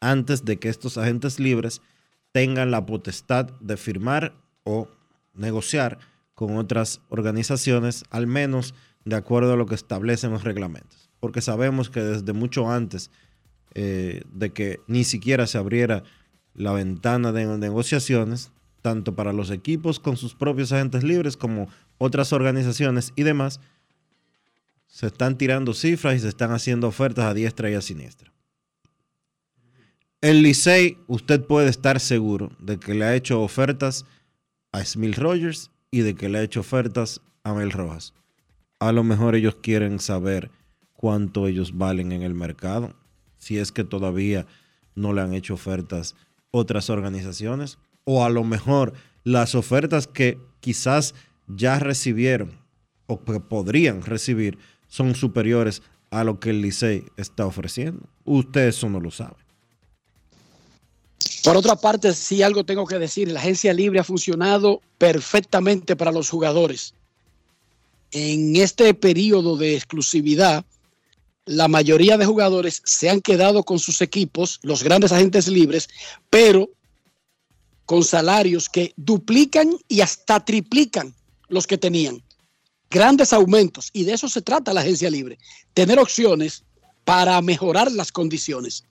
S1: antes de que estos agentes libres tengan la potestad de firmar o negociar con otras organizaciones, al menos de acuerdo a lo que establecen los reglamentos. Porque sabemos que desde mucho antes eh, de que ni siquiera se abriera la ventana de negociaciones, tanto para los equipos con sus propios agentes libres como otras organizaciones y demás, se están tirando cifras y se están haciendo ofertas a diestra y a siniestra. El Licey, usted puede estar seguro de que le ha hecho ofertas a Smil Rogers y de que le ha hecho ofertas a Mel Rojas. A lo mejor ellos quieren saber cuánto ellos valen en el mercado, si es que todavía no le han hecho ofertas otras organizaciones, o a lo mejor las ofertas que quizás ya recibieron o que podrían recibir son superiores a lo que el Licey está ofreciendo. Usted eso no lo sabe.
S4: Por otra parte, sí algo tengo que decir, la agencia libre ha funcionado perfectamente para los jugadores. En este periodo de exclusividad, la mayoría de jugadores se han quedado con sus equipos, los grandes agentes libres, pero con salarios que duplican y hasta triplican los que tenían. Grandes aumentos, y de eso se trata la agencia libre, tener opciones para mejorar las condiciones.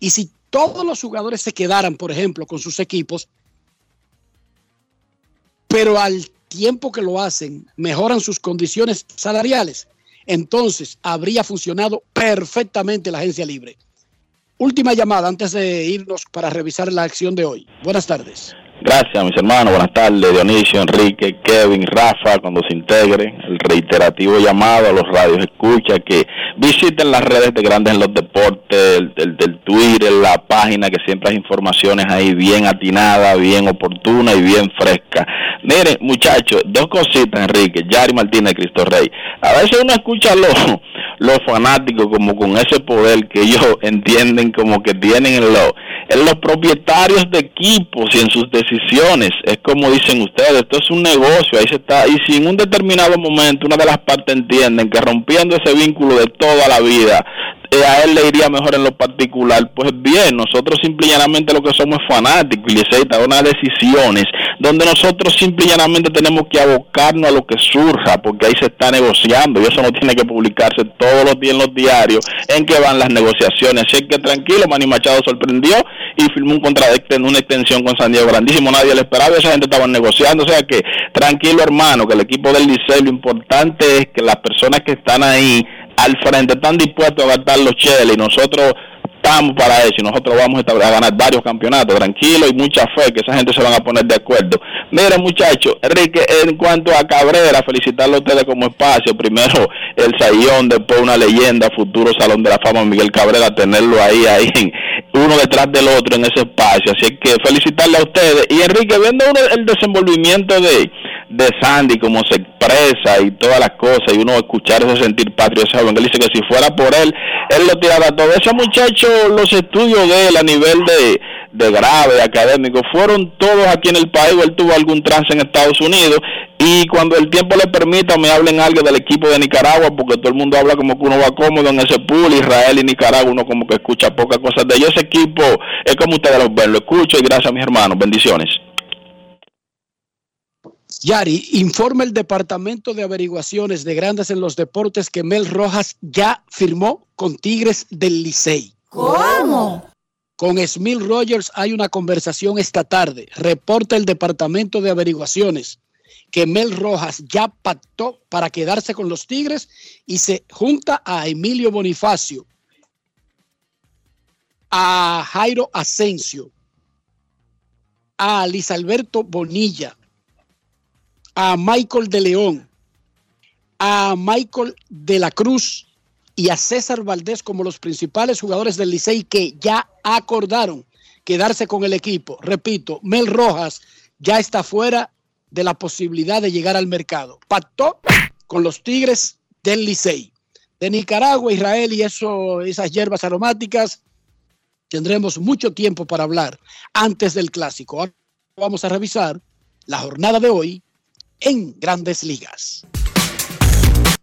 S4: Y si todos los jugadores se quedaran, por ejemplo, con sus equipos, pero al tiempo que lo hacen mejoran sus condiciones salariales, entonces habría funcionado perfectamente la agencia libre. Última llamada antes de irnos para revisar la acción de hoy. Buenas tardes.
S17: Gracias, mis hermanos. Buenas tardes, Dionisio, Enrique, Kevin, Rafa, cuando se integre. El reiterativo llamado a los radios escucha que visiten las redes de Grandes en los Deportes, el, el- Twitter, la página, que siempre hay informaciones ahí bien atinadas, bien oportunas y bien frescas. Miren, muchachos, dos cositas, Enrique, Yari Martínez, Cristo Rey. A veces uno escucha a los, los fanáticos como con ese poder que ellos entienden como que tienen en los, en los propietarios de equipos y en sus decisiones. Es como dicen ustedes, esto es un negocio, ahí se está. Y si en un determinado momento una de las partes entienden que rompiendo ese vínculo de toda la vida, a él le iría mejor en lo particular, pues bien, nosotros simple y llanamente lo que somos es fanáticos y unas decisiones donde nosotros simple y llanamente tenemos que abocarnos a lo que surja, porque ahí se está negociando y eso no tiene que publicarse todos los días en los diarios en que van las negociaciones. Así que tranquilo, Manny Machado sorprendió y firmó un contrato, una extensión con San Diego grandísimo, nadie le esperaba, esa gente estaba negociando, o sea que tranquilo hermano, que el equipo del Liceo, lo importante es que las personas que están ahí al frente están dispuestos a gastar los cheles y nosotros estamos para eso y nosotros vamos a a ganar varios campeonatos, tranquilo y mucha fe que esa gente se van a poner de acuerdo. Miren muchachos, Enrique, en cuanto a Cabrera, felicitarlo a ustedes como espacio, primero el sayón, después una leyenda, futuro Salón de la Fama, Miguel Cabrera, tenerlo ahí, ahí en, uno detrás del otro en ese espacio. Así que felicitarle a ustedes. Y Enrique, viendo el desenvolvimiento de, de Sandy, cómo se expresa y todas las cosas, y uno escuchar ese sentir patrio ese joven, él dice que si fuera por él, él lo tirara todo. Ese muchacho, los estudios de él a nivel de, de grave, académico, fueron todos aquí en el país, o él tuvo algún trance en Estados Unidos, y cuando el tiempo le permita me hablen algo del equipo de Nicaragua, porque todo el mundo habla como que uno va cómodo en ese pool, Israel y Nicaragua, uno como que escucha pocas cosas de ellos. Ese equipo es como ustedes lo ven, lo escucho y gracias a mis hermanos, bendiciones.
S4: Yari, informa el Departamento de Averiguaciones de Grandes en los Deportes que Mel Rojas ya firmó con Tigres del Licey.
S2: ¿Cómo?
S4: Con Smil Rogers hay una conversación esta tarde. Reporta el Departamento de Averiguaciones que Mel Rojas ya pactó para quedarse con los Tigres y se junta a Emilio Bonifacio, a Jairo Asensio, a Liz Alberto Bonilla, a Michael de León, a Michael de la Cruz y a César Valdés como los principales jugadores del Licey que ya acordaron quedarse con el equipo. Repito, Mel Rojas ya está fuera de la posibilidad de llegar al mercado. Pactó con los Tigres del Licey. De Nicaragua, Israel y eso, esas hierbas aromáticas, tendremos mucho tiempo para hablar antes del clásico. Ahora vamos a revisar la jornada de hoy en Grandes Ligas.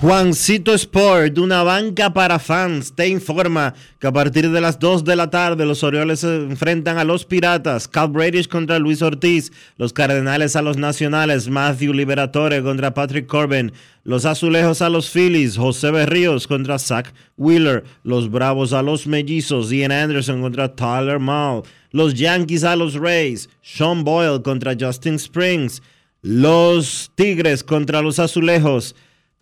S1: Juancito Sport, una banca para fans, te informa que a partir de las 2 de la tarde los Orioles se enfrentan a los Piratas, Cal Bradish contra Luis Ortiz, los Cardenales a los Nacionales, Matthew Liberatore contra Patrick Corbin, los Azulejos a los Phillies, José Berríos contra Zach Wheeler, los Bravos a los Mellizos, Ian Anderson contra Tyler Mall, los Yankees a los Rays, Sean Boyle contra Justin Springs, los Tigres contra los Azulejos,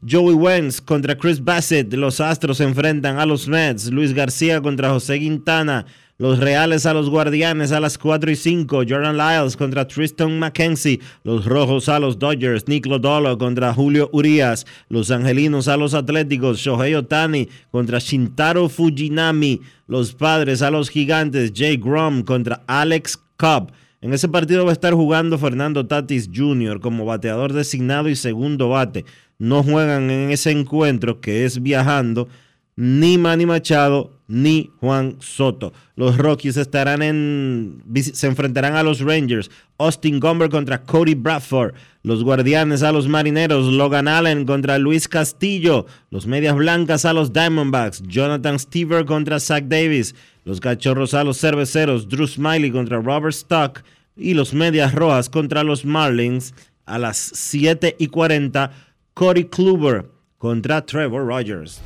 S1: Joey Wentz contra Chris Bassett. Los Astros se enfrentan a los Mets. Luis García contra José Quintana. Los Reales a los Guardianes a las 4 y 5. Jordan Lyles contra Tristan McKenzie. Los Rojos a los Dodgers. Nick Lodolo contra Julio Urias. Los Angelinos a los Atléticos. Shohei Otani contra Shintaro Fujinami. Los Padres a los Gigantes. Jay Grom contra Alex Cobb. En ese partido va a estar jugando Fernando Tatis Jr. como bateador designado y segundo bate no juegan en ese encuentro que es viajando ni Manny Machado ni Juan Soto. Los Rockies estarán en se enfrentarán a los Rangers. Austin Gomber contra Cody Bradford. Los Guardianes a los Marineros. Logan Allen contra Luis Castillo. Los Medias Blancas a los Diamondbacks. Jonathan Stever contra Zach Davis. Los Cachorros a los Cerveceros. Drew Smiley contra Robert Stock. Y los Medias Rojas contra los Marlins a las 7 y 40 Cody Kluber contra Trevor Rogers.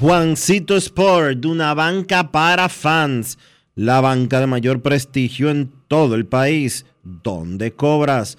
S1: Juancito Sport, una banca para fans, la banca de mayor prestigio en todo el país, donde cobras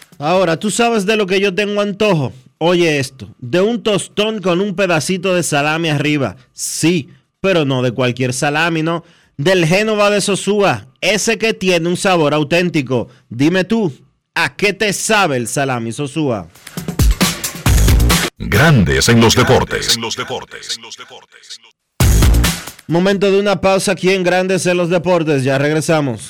S1: Ahora, ¿tú sabes de lo que yo tengo antojo? Oye esto, de un tostón con un pedacito de salami arriba. Sí, pero no de cualquier salami, ¿no? del Génova de Sosúa, ese que tiene un sabor auténtico. Dime tú, ¿a qué te sabe el salami Sosúa?
S3: Grandes en los deportes. En los deportes.
S1: Momento de una pausa aquí en Grandes en los deportes. Ya regresamos.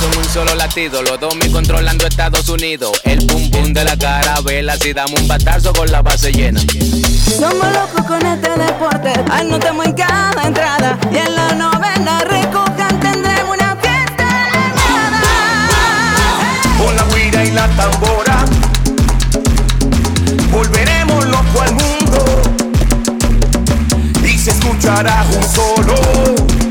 S18: Son un solo latido, los dos me controlando Estados Unidos. El pum pum de la carabela, si damos un batazo con la base llena.
S19: Somos locos con este deporte, anotamos en cada entrada y en la novena recojan tendremos una fiesta
S15: Con la guira y la tambora, volveremos loco al mundo y se escuchará un solo.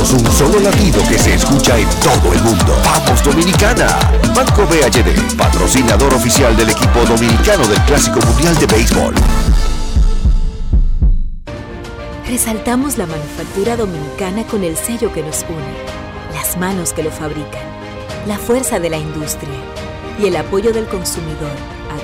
S20: Un solo latido que
S21: se escucha en todo el mundo. ¡Vamos Dominicana! Banco BHD, patrocinador oficial del equipo dominicano del Clásico Mundial de Béisbol.
S22: Resaltamos la manufactura dominicana con el sello que nos une, las manos que lo fabrican, la fuerza de la industria y el apoyo del consumidor,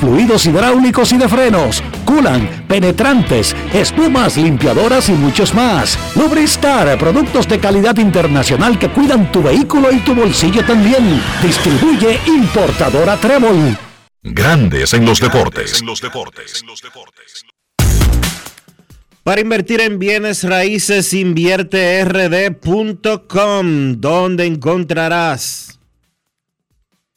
S23: fluidos hidráulicos y de frenos, culan, penetrantes, espumas, limpiadoras y muchos más. Lubristar, productos de calidad internacional que cuidan tu vehículo y tu bolsillo también. Distribuye importadora Trébol.
S3: Grandes en los deportes.
S1: Para invertir en bienes raíces, invierterd.com, donde encontrarás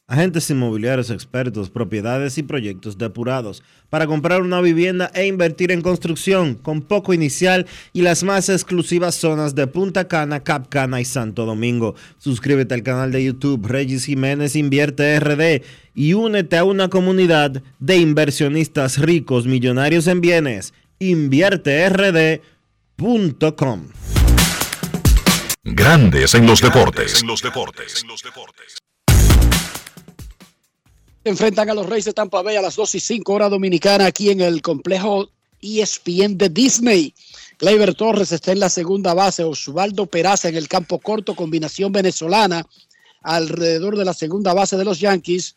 S1: agentes inmobiliarios expertos, propiedades y proyectos depurados para comprar una vivienda e invertir en construcción con poco inicial y las más exclusivas zonas de Punta Cana, Cap Cana y Santo Domingo. Suscríbete al canal de YouTube Regis Jiménez Invierte RD y únete a una comunidad de inversionistas ricos, millonarios en bienes. InvierteRD.com
S3: Grandes en los deportes.
S4: Enfrentan a los Reyes de Tampa Bay a las 2 y 5 horas dominicana aquí en el complejo ESPN de Disney. Gleyber Torres está en la segunda base, Osvaldo Peraza en el campo corto, combinación venezolana alrededor de la segunda base de los Yankees.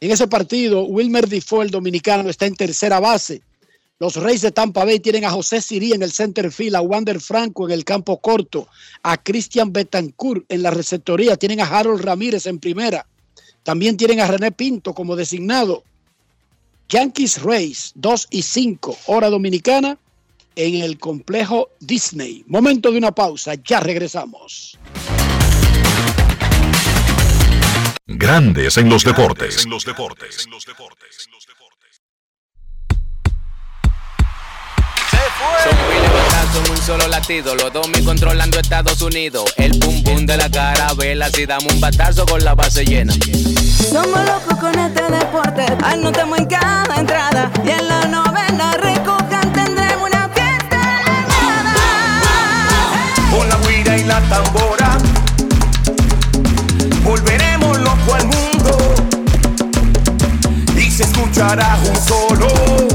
S4: En ese partido, Wilmer Defoe, el dominicano, está en tercera base. Los Reyes de Tampa Bay tienen a José Sirí en el center field, a Wander Franco en el campo corto, a Christian Betancourt en la receptoría, tienen a Harold Ramírez en primera. También tienen a René Pinto como designado. Yankees Rays 2 y 5, hora dominicana, en el complejo Disney. Momento de una pausa, ya regresamos.
S3: Grandes en los deportes.
S18: Son mil batazos en un solo latido, los dos me controlando Estados Unidos. El pum pum de la carabela, si damos un batazo con la base llena.
S19: Somos locos con este deporte, anotamos en cada entrada y en la novena recojan tendremos una fiesta
S15: Con la guira y la tambora, volveremos loco al mundo y se escuchará un solo.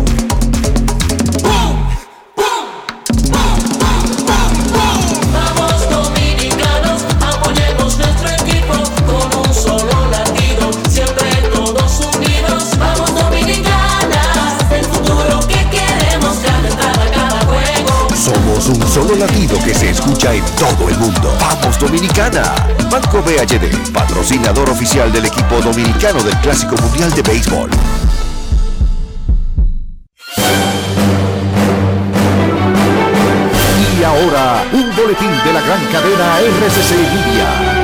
S21: somos un solo latido que se escucha en todo el mundo. ¡Vamos Dominicana! Banco BHD, patrocinador oficial del equipo dominicano del Clásico Mundial de Béisbol. Y ahora, un boletín de la gran cadena RCC Libia.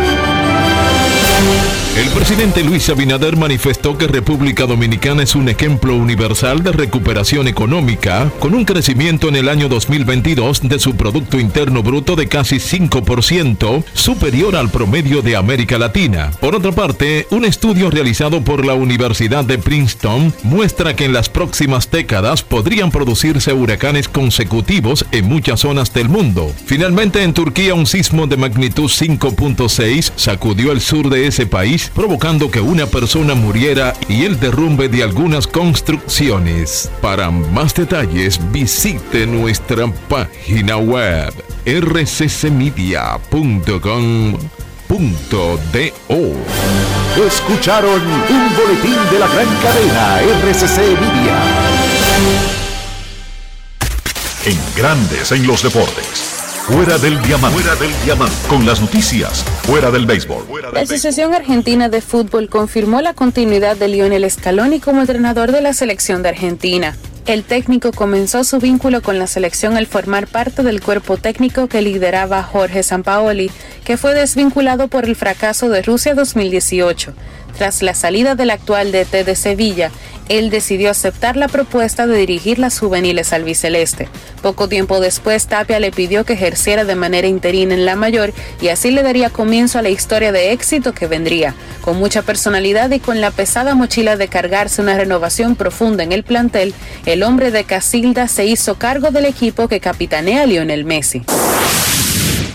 S24: El presidente Luis Abinader manifestó que República Dominicana es un ejemplo universal de recuperación económica, con un crecimiento en el año 2022 de su Producto Interno Bruto de casi 5%, superior al promedio de América Latina. Por otra parte, un estudio realizado por la Universidad de Princeton muestra que en las próximas décadas podrían producirse huracanes consecutivos en muchas zonas del mundo. Finalmente, en Turquía, un sismo de magnitud 5.6 sacudió el sur de ese país provocando que una persona muriera y el derrumbe de algunas construcciones. Para más detalles visite nuestra página web rccmedia.com.do.
S21: Escucharon un boletín de la gran cadena RCC Media.
S3: En Grandes en los Deportes. Fuera del diamante. Fuera del diamante. Con las noticias. Fuera del béisbol.
S25: La Asociación Argentina de Fútbol confirmó la continuidad de Lionel Scaloni como entrenador de la selección de Argentina. El técnico comenzó su vínculo con la selección al formar parte del cuerpo técnico que lideraba Jorge Sampaoli, que fue desvinculado por el fracaso de Rusia 2018. Tras la salida del actual DT de Sevilla, él decidió aceptar la propuesta de dirigir las juveniles albiceleste. Poco tiempo después, Tapia le pidió que ejerciera de manera interina en la mayor y así le daría comienzo a la historia de éxito que vendría. Con mucha personalidad y con la pesada mochila de cargarse una renovación profunda en el plantel, el hombre de Casilda se hizo cargo del equipo que capitanea Lionel Messi.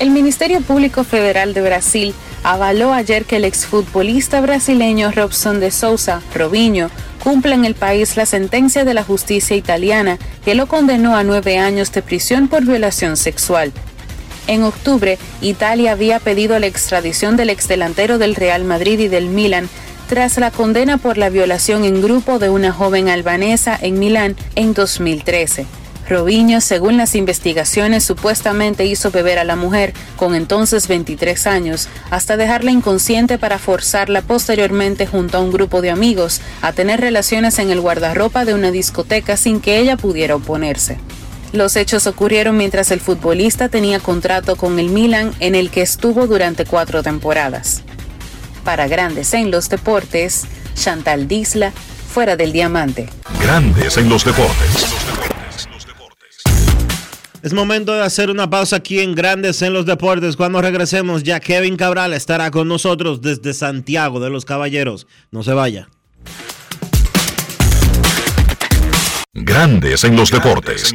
S25: El Ministerio Público Federal de Brasil avaló ayer que el exfutbolista brasileño Robson de Sousa, Robinho, cumpla en el país la sentencia de la justicia italiana que lo condenó a nueve años de prisión por violación sexual. En octubre, Italia había pedido la extradición del exdelantero del Real Madrid y del Milan tras la condena por la violación en grupo de una joven albanesa en Milán en 2013. Robinho, según las investigaciones, supuestamente hizo beber a la mujer, con entonces 23 años, hasta dejarla inconsciente para forzarla posteriormente junto a un grupo de amigos a tener relaciones en el guardarropa de una discoteca sin que ella pudiera oponerse. Los hechos ocurrieron mientras el futbolista tenía contrato con el Milan en el que estuvo durante cuatro temporadas. Para Grandes en los Deportes, Chantal Disla, fuera del diamante.
S3: Grandes en los deportes.
S1: Es momento de hacer una pausa aquí en Grandes en los Deportes. Cuando regresemos, ya Kevin Cabral estará con nosotros desde Santiago de los Caballeros. No se vaya.
S3: Grandes en los deportes.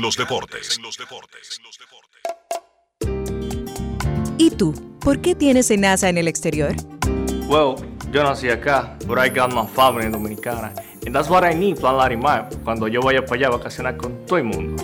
S22: ¿Y tú? ¿Por qué tienes NASA en el exterior?
S6: Well, yo nací acá, but I got my family dominicana. And that's what I need, Plan Larimar, cuando yo vaya para allá a vacacionar con todo el mundo.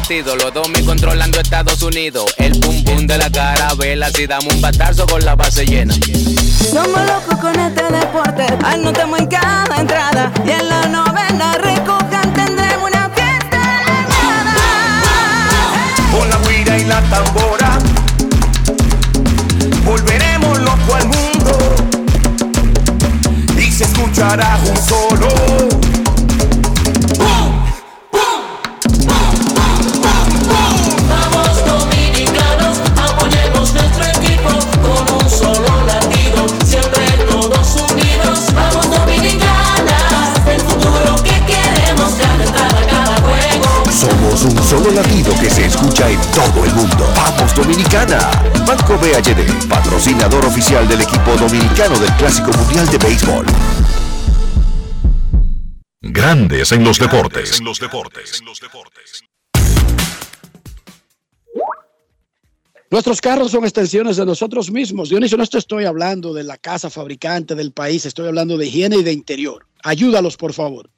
S18: latido, los dos me controlando Estados Unidos. El pum pum de la carabela, si damos un batazo con la base llena.
S19: Somos locos con este deporte, anotamos en cada entrada. Y en la novena recojan tendremos una fiesta
S15: Con la guira y la tambora Volveremos loco al mundo. Y se escuchará un solo
S21: Somos un solo latido que se escucha en todo el mundo. ¡Vamos Dominicana! Banco BHD, patrocinador oficial del equipo dominicano del Clásico Mundial de Béisbol.
S3: Grandes en los deportes.
S4: Nuestros carros son extensiones de nosotros mismos. Dionisio, no te estoy hablando de la casa fabricante del país, estoy hablando de higiene y de interior. Ayúdalos, por favor.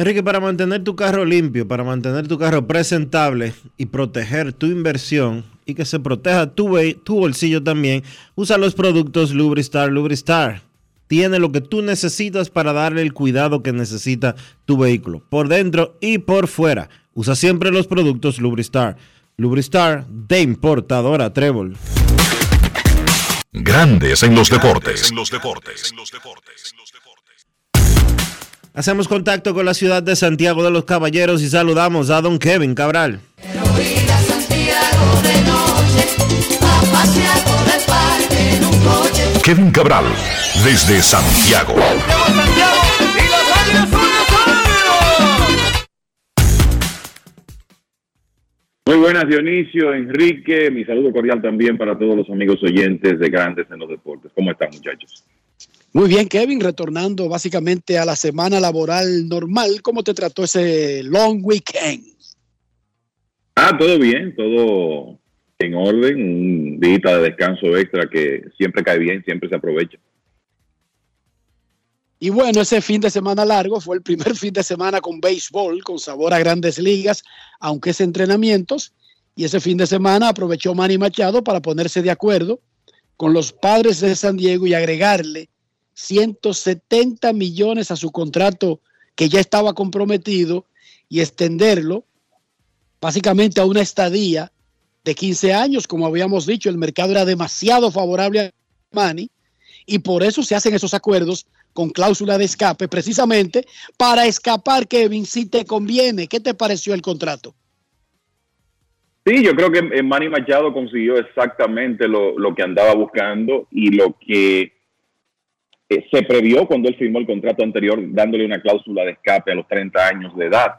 S1: Enrique, para mantener tu carro limpio, para mantener tu carro presentable y proteger tu inversión y que se proteja tu, bolsillo también, usa los productos Lubristar. Lubristar tiene lo que tú necesitas para darle el cuidado que necesita tu vehículo, por dentro y por fuera. Usa siempre los productos Lubristar. Lubristar de importadora Trébol.
S3: Grandes en los deportes.
S1: Hacemos contacto con la ciudad de Santiago de los Caballeros y saludamos a don Kevin Cabral.
S20: Ir a Santiago de noche, a pasear por el parque en un coche.
S3: Kevin Cabral, desde Santiago.
S26: Muy buenas, Dionisio, Enrique. Mi saludo cordial también para todos los amigos oyentes de Grandes en los Deportes. ¿Cómo están, muchachos?
S4: Muy bien, Kevin, retornando básicamente a la semana laboral normal. ¿Cómo te trató ese long weekend?
S26: Ah, todo bien, todo en orden. Un día de descanso extra que siempre cae bien, siempre se aprovecha.
S4: Y bueno, ese fin de semana largo fue el primer fin de semana con béisbol, con sabor a grandes ligas, aunque es entrenamientos. Y ese fin de semana aprovechó Manny Machado para ponerse de acuerdo con los padres de San Diego y agregarle 170 millones a su contrato que ya estaba comprometido y extenderlo básicamente a una estadía de 15 años. Como habíamos dicho, el mercado era demasiado favorable a Manny y por eso se hacen esos acuerdos con cláusula de escape, precisamente para escapar, Kevin, si te conviene. ¿Qué te pareció el contrato?
S26: Sí, yo creo que Manny Machado consiguió exactamente lo, lo que andaba buscando y lo que eh, se previó cuando él firmó el contrato anterior, dándole una cláusula de escape a los 30 años de edad.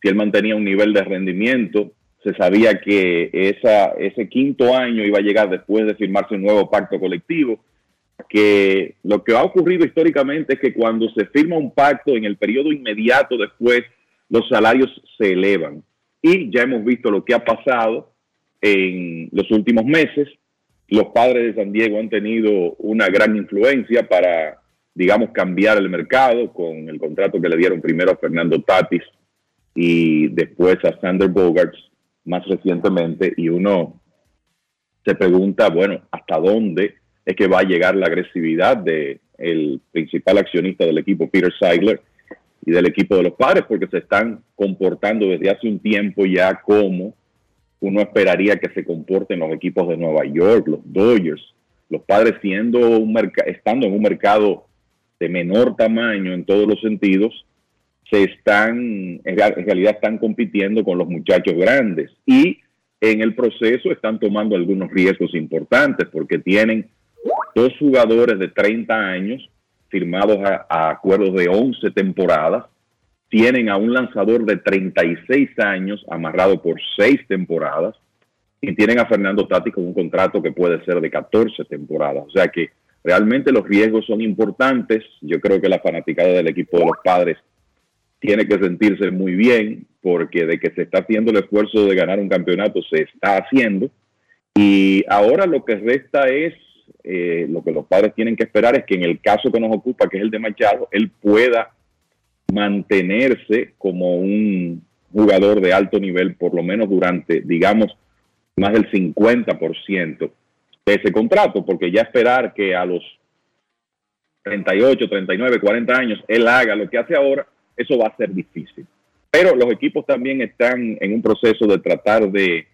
S26: Si él mantenía un nivel de rendimiento, se sabía que ese quinto año iba a llegar después de firmarse un nuevo pacto colectivo, que lo que ha ocurrido históricamente es que cuando se firma un pacto en el periodo inmediato después, los salarios se elevan. Y ya hemos visto lo que ha pasado en los últimos meses. Los padres de San Diego han tenido una gran influencia para, digamos, cambiar el mercado con el contrato que le dieron primero a Fernando Tatis y después a Sander Bogarts más recientemente. Y uno se pregunta, bueno, ¿hasta dónde es que va a llegar la agresividad de el principal accionista del equipo, Peter Seidler, y del equipo de los padres, porque se están comportando desde hace un tiempo ya como uno esperaría que se comporten los equipos de Nueva York, los Dodgers, los padres siendo un estando en un mercado de menor tamaño en todos los sentidos, se están, en real- en realidad están compitiendo con los muchachos grandes y en el proceso están tomando algunos riesgos importantes porque tienen dos jugadores de 30 años firmados a, a acuerdos de 11 temporadas, tienen a un lanzador de 36 años amarrado por 6 temporadas y tienen a Fernando Tati con un contrato que puede ser de 14 temporadas. O sea que realmente los riesgos son importantes. Yo creo que la fanaticada del equipo de los padres tiene que sentirse muy bien porque de que se está haciendo el esfuerzo de ganar un campeonato se está haciendo. Y ahora lo que resta es, eh, lo que los padres tienen que esperar es que en el caso que nos ocupa, que es el de Machado, él pueda mantenerse como un jugador de alto nivel, por lo menos durante, digamos, más del 50% de ese contrato, porque ya esperar que a los 38, 39, 40 años él haga lo que hace ahora, eso va a ser difícil. Pero los equipos también están en un proceso de tratar de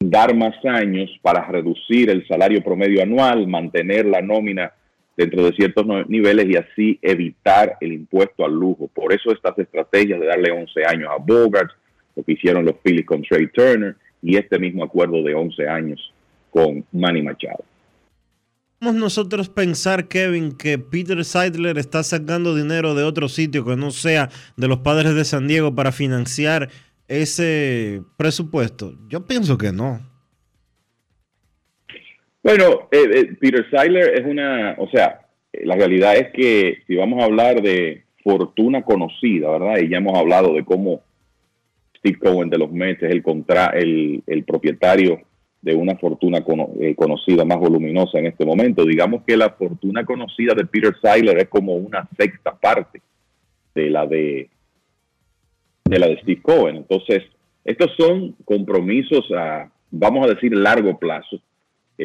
S26: dar más años para reducir el salario promedio anual, mantener la nómina dentro de ciertos niveles y así evitar el impuesto al lujo. Por eso estas estrategias de darle 11 años a Bogart, lo que hicieron los Phillies con Trey Turner y este mismo acuerdo de 11 años con Manny Machado.
S1: ¿Podemos nosotros pensar, Kevin, que Peter Seidler está sacando dinero de otro sitio que no sea de los padres de San Diego para financiar ese presupuesto? Yo pienso que no.
S26: Bueno, eh, eh, Peter Seiler es una, o sea, eh, la realidad es que si vamos a hablar de fortuna conocida, ¿verdad? Y ya hemos hablado de cómo Steve Cohen de los Mets es el, contra, el, el propietario de una fortuna cono- eh, conocida más voluminosa en este momento. Digamos que la fortuna conocida de Peter Seiler es como una sexta parte de la de de la de Steve Cohen. Entonces, estos son compromisos a, vamos a decir, largo plazo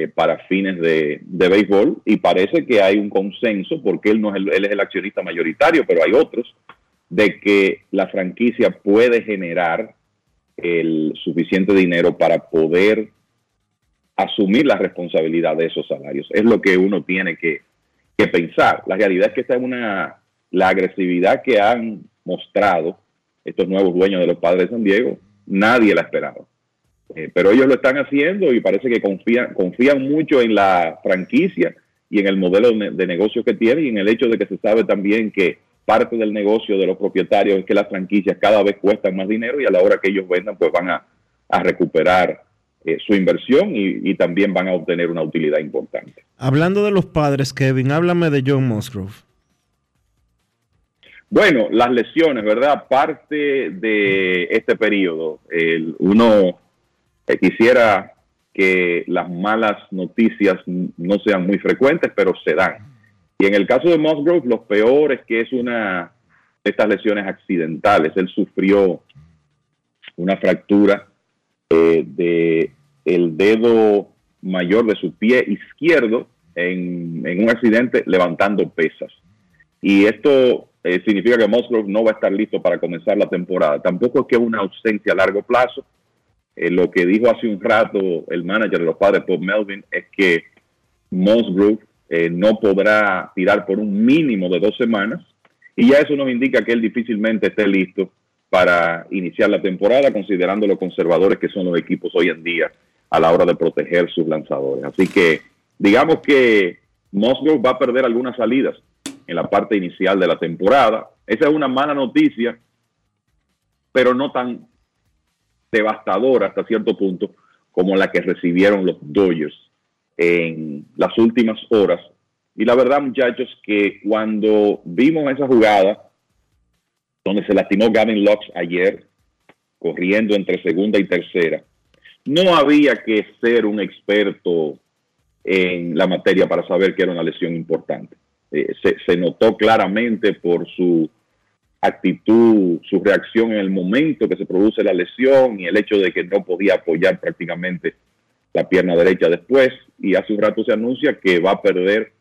S26: eh, para fines de, de béisbol y parece que hay un consenso, porque él, no es el, él es el accionista mayoritario, pero hay otros, de que la franquicia puede generar el suficiente dinero para poder asumir la responsabilidad de esos salarios. Es lo que uno tiene que, que pensar. La realidad es que esta es una, la agresividad que han mostrado estos nuevos dueños de los padres de San Diego, nadie la esperaba. Eh, pero ellos lo están haciendo y parece que confían, confían mucho en la franquicia y en el modelo de, negocio que tiene y en el hecho de que se sabe también que parte del negocio de los propietarios es que las franquicias cada vez cuestan más dinero y a la hora que ellos vendan pues van a, a recuperar eh, su inversión y, y también van a obtener una utilidad importante.
S1: Hablando de los padres, Kevin, háblame de John Musgrove.
S26: Bueno, las lesiones, ¿verdad? Parte de este periodo. El- uno eh, quisiera que las malas noticias no sean muy frecuentes, pero se dan. Y en el caso de Musgrove, lo peor es que es una de estas lesiones accidentales. Él sufrió una fractura eh, de el dedo mayor de su pie izquierdo en, en un accidente levantando pesas. Y esto eh, significa que Musgrove no va a estar listo para comenzar la temporada. Tampoco es que es una ausencia a largo plazo. Eh, lo que dijo hace un rato el manager de los padres, Bob Melvin, es que Musgrove eh, no podrá tirar por un mínimo de dos semanas. Y ya eso nos indica que él difícilmente esté listo para iniciar la temporada, considerando lo conservadores que son los equipos hoy en día a la hora de proteger sus lanzadores. Así que digamos que Musgrove va a perder algunas salidas en la parte inicial de la temporada. Esa es una mala noticia, pero no tan devastadora hasta cierto punto como la que recibieron los Dodgers en las últimas horas. Y la verdad, muchachos, que cuando vimos esa jugada donde se lastimó Gavin Lux ayer, corriendo entre segunda y tercera, no había que ser un experto en la materia para saber que era una lesión importante. Eh, se notó claramente por su actitud, su reacción en el momento que se produce la lesión y el hecho de que no podía apoyar prácticamente la pierna derecha después. Y hace un rato se anuncia que va a perder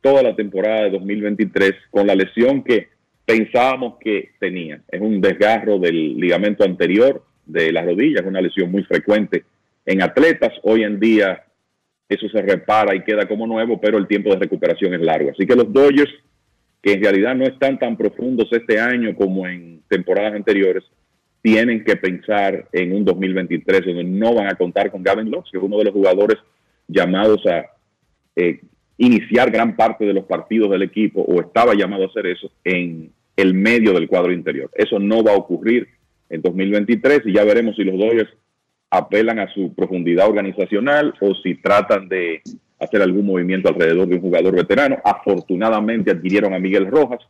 S26: toda la temporada de 2023 con la lesión que pensábamos que tenía. Es un desgarro del ligamento anterior de las rodillas, una lesión muy frecuente en atletas. Hoy en día eso se repara y queda como nuevo, pero el tiempo de recuperación es largo. Así que los Dodgers, que en realidad no están tan profundos este año como en temporadas anteriores, tienen que pensar en un 2023 donde no van a contar con Gavin Lux, que es uno de los jugadores llamados a eh, iniciar gran parte de los partidos del equipo o estaba llamado a hacer eso en el medio del cuadro interior. Eso no va a ocurrir en 2023 y ya veremos si los Dodgers apelan a su profundidad organizacional o si tratan de hacer algún movimiento alrededor de un jugador veterano. Afortunadamente adquirieron a Miguel Rojas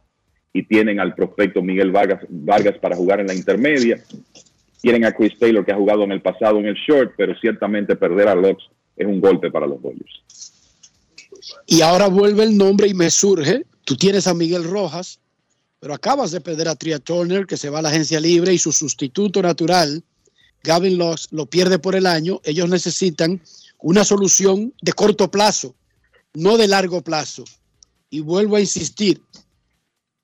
S26: y tienen al prospecto Miguel Vargas, Vargas para jugar en la intermedia. Tienen a Chris Taylor que ha jugado en el pasado en el short, pero ciertamente perder a Lux es un golpe para los Dodgers.
S4: Y ahora vuelve el nombre y me surge. Tú tienes a Miguel Rojas, pero acabas de perder a Tria Turner, que se va a la agencia libre, y su sustituto natural, Gavin Lux, lo pierde por el año. Ellos necesitan una solución de corto plazo, no de largo plazo. Y vuelvo a insistir,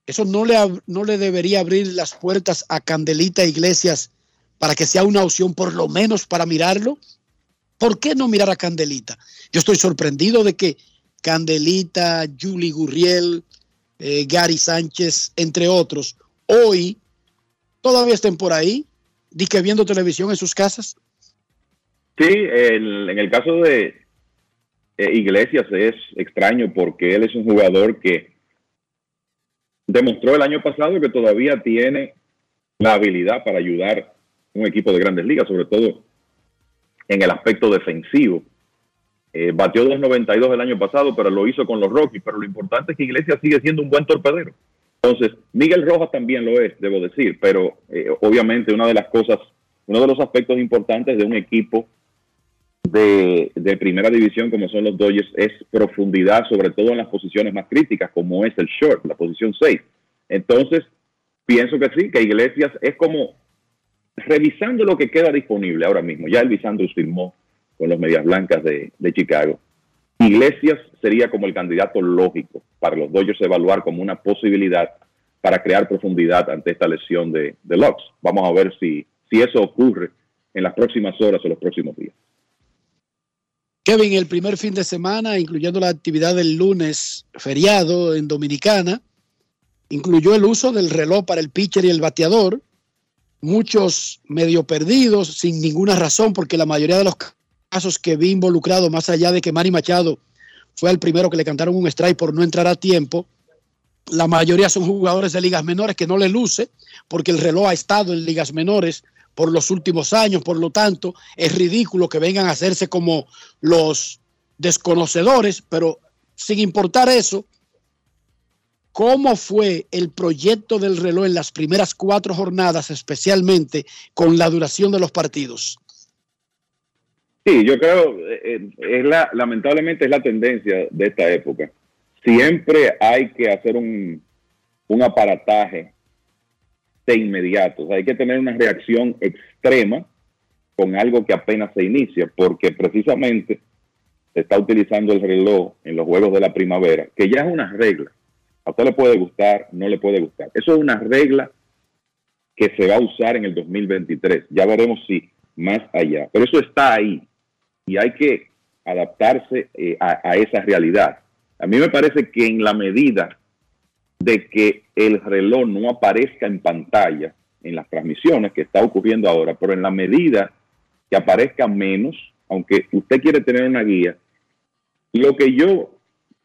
S4: eso no le, no le debería abrir las puertas a Candelita Iglesias para que sea una opción, por lo menos para mirarlo. ¿Por qué no mirar a Candelita? Yo estoy sorprendido de que Candelita, Julie Gurriel, eh, Gary Sánchez, entre otros, hoy todavía estén por ahí, di que viendo televisión en sus casas.
S26: Sí, el- en el caso de eh, Iglesias es extraño porque él es un jugador que demostró el año pasado que todavía tiene la habilidad para ayudar un equipo de grandes ligas, sobre todo en el aspecto defensivo. Eh, batió 2.92 el año pasado, pero lo hizo con los Rockies. Pero lo importante es que Iglesias sigue siendo un buen torpedero. Entonces, Miguel Rojas también lo es, debo decir, pero eh, obviamente una de las cosas, uno de los aspectos importantes de un equipo de, primera división como son los Dodgers es profundidad, sobre todo en las posiciones más críticas, como es el short, la posición 6. Entonces, pienso que sí, que Iglesias es como revisando lo que queda disponible ahora mismo, ya Elvis Andrews firmó con los Medias Blancas de, de Chicago. Iglesias sería como el candidato lógico para los Dodgers evaluar como una posibilidad para crear profundidad ante esta lesión de, de. Vamos a ver si, si eso ocurre en las próximas horas o los próximos días.
S4: Kevin, el primer fin de semana, incluyendo la actividad del lunes feriado en Dominicana, incluyó el uso del reloj para el pitcher y el bateador. Muchos medio perdidos, sin ninguna razón, porque la mayoría de los casos que vi involucrado, más allá de que Manny Machado fue el primero que le cantaron un strike por no entrar a tiempo, la mayoría son jugadores de ligas menores que no le luce, porque el reloj ha estado en ligas menores por los últimos años, por lo tanto, es ridículo que vengan a hacerse como los desconocedores, pero sin importar eso, ¿cómo fue el proyecto del reloj en las primeras cuatro jornadas, especialmente con la duración de los partidos?
S26: Sí, yo creo, eh, es la, lamentablemente es la tendencia de esta época. Siempre hay que hacer un, un aparataje de inmediato. O sea, hay que tener una reacción extrema con algo que apenas se inicia, porque precisamente se está utilizando el reloj en los juegos de la primavera, que ya es una regla. A usted le puede gustar, no le puede gustar. Eso es una regla que se va a usar en el 2023. Ya veremos si más allá. Pero eso está ahí y hay que adaptarse eh, a, a esa realidad. A mí me parece que en la medida de que el reloj no aparezca en pantalla en las transmisiones que está ocurriendo ahora, pero en la medida que aparezca menos, aunque usted quiere tener una guía, lo que yo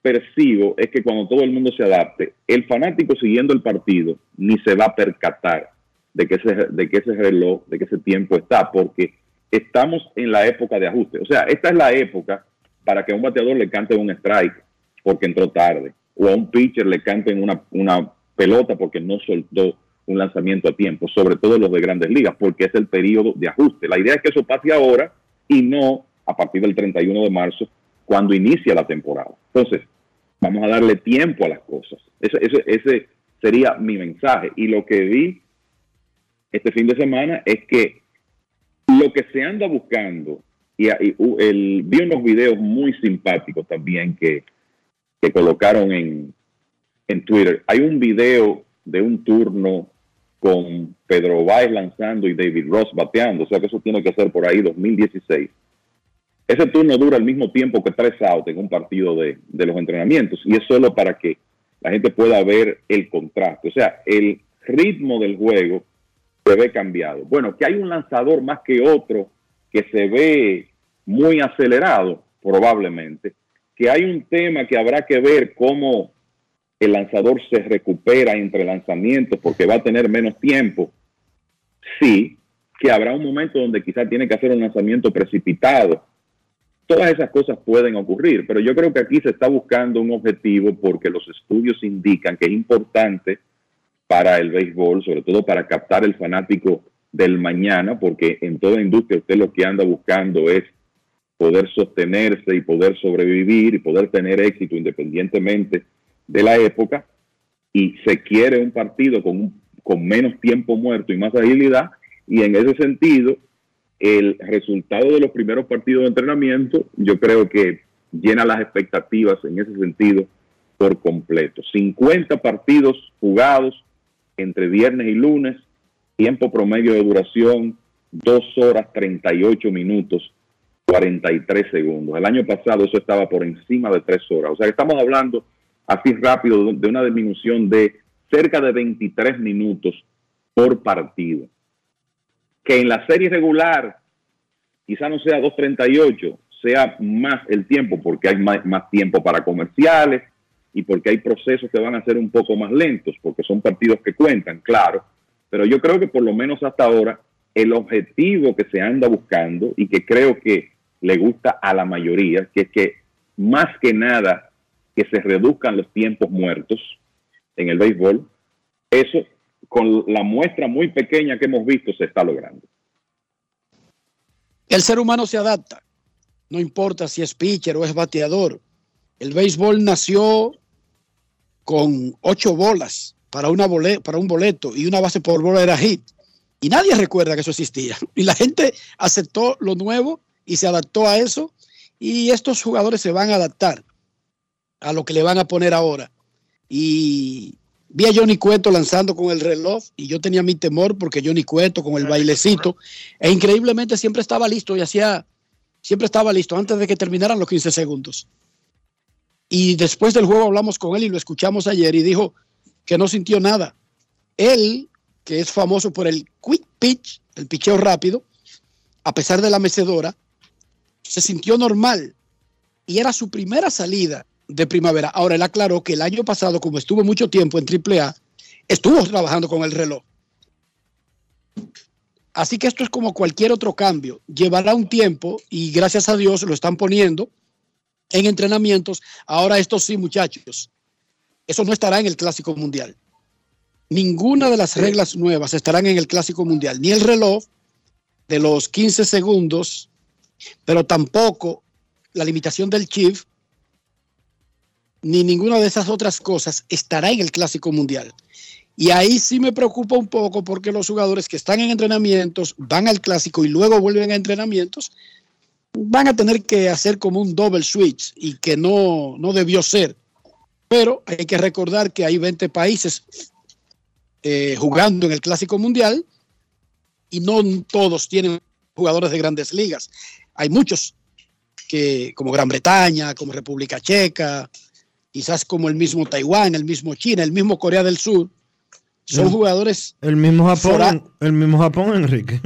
S26: percibo es que cuando todo el mundo se adapte, el fanático siguiendo el partido ni se va a percatar de que ese, de que ese reloj, de que ese tiempo está, porque estamos en la época de ajuste. O sea, esta es la época para que a un bateador le cante un strike porque entró tarde, o a un pitcher le canten una, una pelota porque no soltó un lanzamiento a tiempo, sobre todo los de grandes ligas, porque es el periodo de ajuste. La idea es que eso pase ahora y no a partir del 31 de marzo, cuando inicia la temporada. Entonces, vamos a darle tiempo a las cosas. Ese, ese, ese sería mi mensaje. Y lo que vi este fin de semana es que lo que se anda buscando, y, uh, vi unos videos muy simpáticos también que, que colocaron en, en Twitter. Hay un video de un turno con Pedro Báez lanzando y David Ross bateando, o sea que eso tiene que ser por ahí 2016. Ese turno dura el mismo tiempo que tres outs en un partido de, de los entrenamientos y es solo para que la gente pueda ver el contraste. O sea, el ritmo del juego se ve cambiado. Bueno, que hay un lanzador más que otro que se ve muy acelerado, probablemente, que hay un tema que habrá que ver cómo el lanzador se recupera entre lanzamientos porque va a tener menos tiempo. Sí, que habrá un momento donde quizás tiene que hacer un lanzamiento precipitado. Todas esas cosas pueden ocurrir, pero yo creo que aquí se está buscando un objetivo porque los estudios indican que es importante para el béisbol, sobre todo para captar el fanático del mañana, porque en toda industria usted lo que anda buscando es poder sostenerse y poder sobrevivir y poder tener éxito independientemente de la época y se quiere un partido con, con menos tiempo muerto y más agilidad y en ese sentido el resultado de los primeros partidos de entrenamiento yo creo que llena las expectativas en ese sentido por completo. 50 partidos jugados entre viernes y lunes, tiempo promedio de duración 2 horas 38 minutos 43 segundos. El año pasado eso estaba por encima de 3 horas. O sea, estamos hablando así rápido de una disminución de cerca de 23 minutos por partido. Que en la serie regular quizá no sea 2.38, sea más el tiempo porque hay más, tiempo para comerciales y porque hay procesos que van a ser un poco más lentos, porque son partidos que cuentan, claro. Pero yo creo que por lo menos hasta ahora el objetivo que se anda buscando y que creo que le gusta a la mayoría, que es que más que nada que se reduzcan los tiempos muertos en el béisbol, eso con la muestra muy pequeña que hemos visto se está logrando.
S4: El ser humano se adapta, no importa si es pitcher o es bateador. El béisbol nació con ocho bolas para, una bolet, para un boleto y una base por bola era hit. Y nadie recuerda que eso existía. Y la gente aceptó lo nuevo y se adaptó a eso. Y estos jugadores se van a adaptar a lo que le van a poner ahora. Y vi a Johnny Cueto lanzando con el reloj y yo tenía mi temor porque Johnny Cueto con el bailecito e increíblemente siempre estaba listo y hacía, siempre estaba listo antes de que terminaran los 15 segundos. Y después del juego hablamos con él y lo escuchamos ayer y dijo que no sintió nada. Él, que es famoso por el quick pitch, el picheo rápido, a pesar de la mecedora, se sintió normal y era su primera salida de primavera. Ahora él aclaró que el año pasado, como estuvo mucho tiempo en AAA, estuvo trabajando con el reloj. Así que esto es como cualquier otro cambio. Llevará un tiempo y gracias a Dios lo están poniendo en entrenamientos. Ahora esto sí, muchachos, eso no estará en el Clásico Mundial. Ninguna de las reglas nuevas estarán en el Clásico Mundial, ni el reloj de los 15 segundos, pero tampoco la limitación del chief, ni ninguna de esas otras cosas estará en el Clásico Mundial. Y ahí sí me preocupa un poco porque los jugadores que están en entrenamientos van al Clásico y luego vuelven a entrenamientos, van a tener que hacer como un double switch y que no, no debió ser. Pero hay que recordar que hay 20 países eh, jugando en el Clásico Mundial y no todos tienen jugadores de grandes ligas. Hay muchos que, como Gran Bretaña, como República Checa, quizás como el mismo Taiwán, el mismo China, el mismo Corea del Sur, son
S1: El-
S4: jugadores
S1: El mismo Japón, el mismo Japón, Enrique.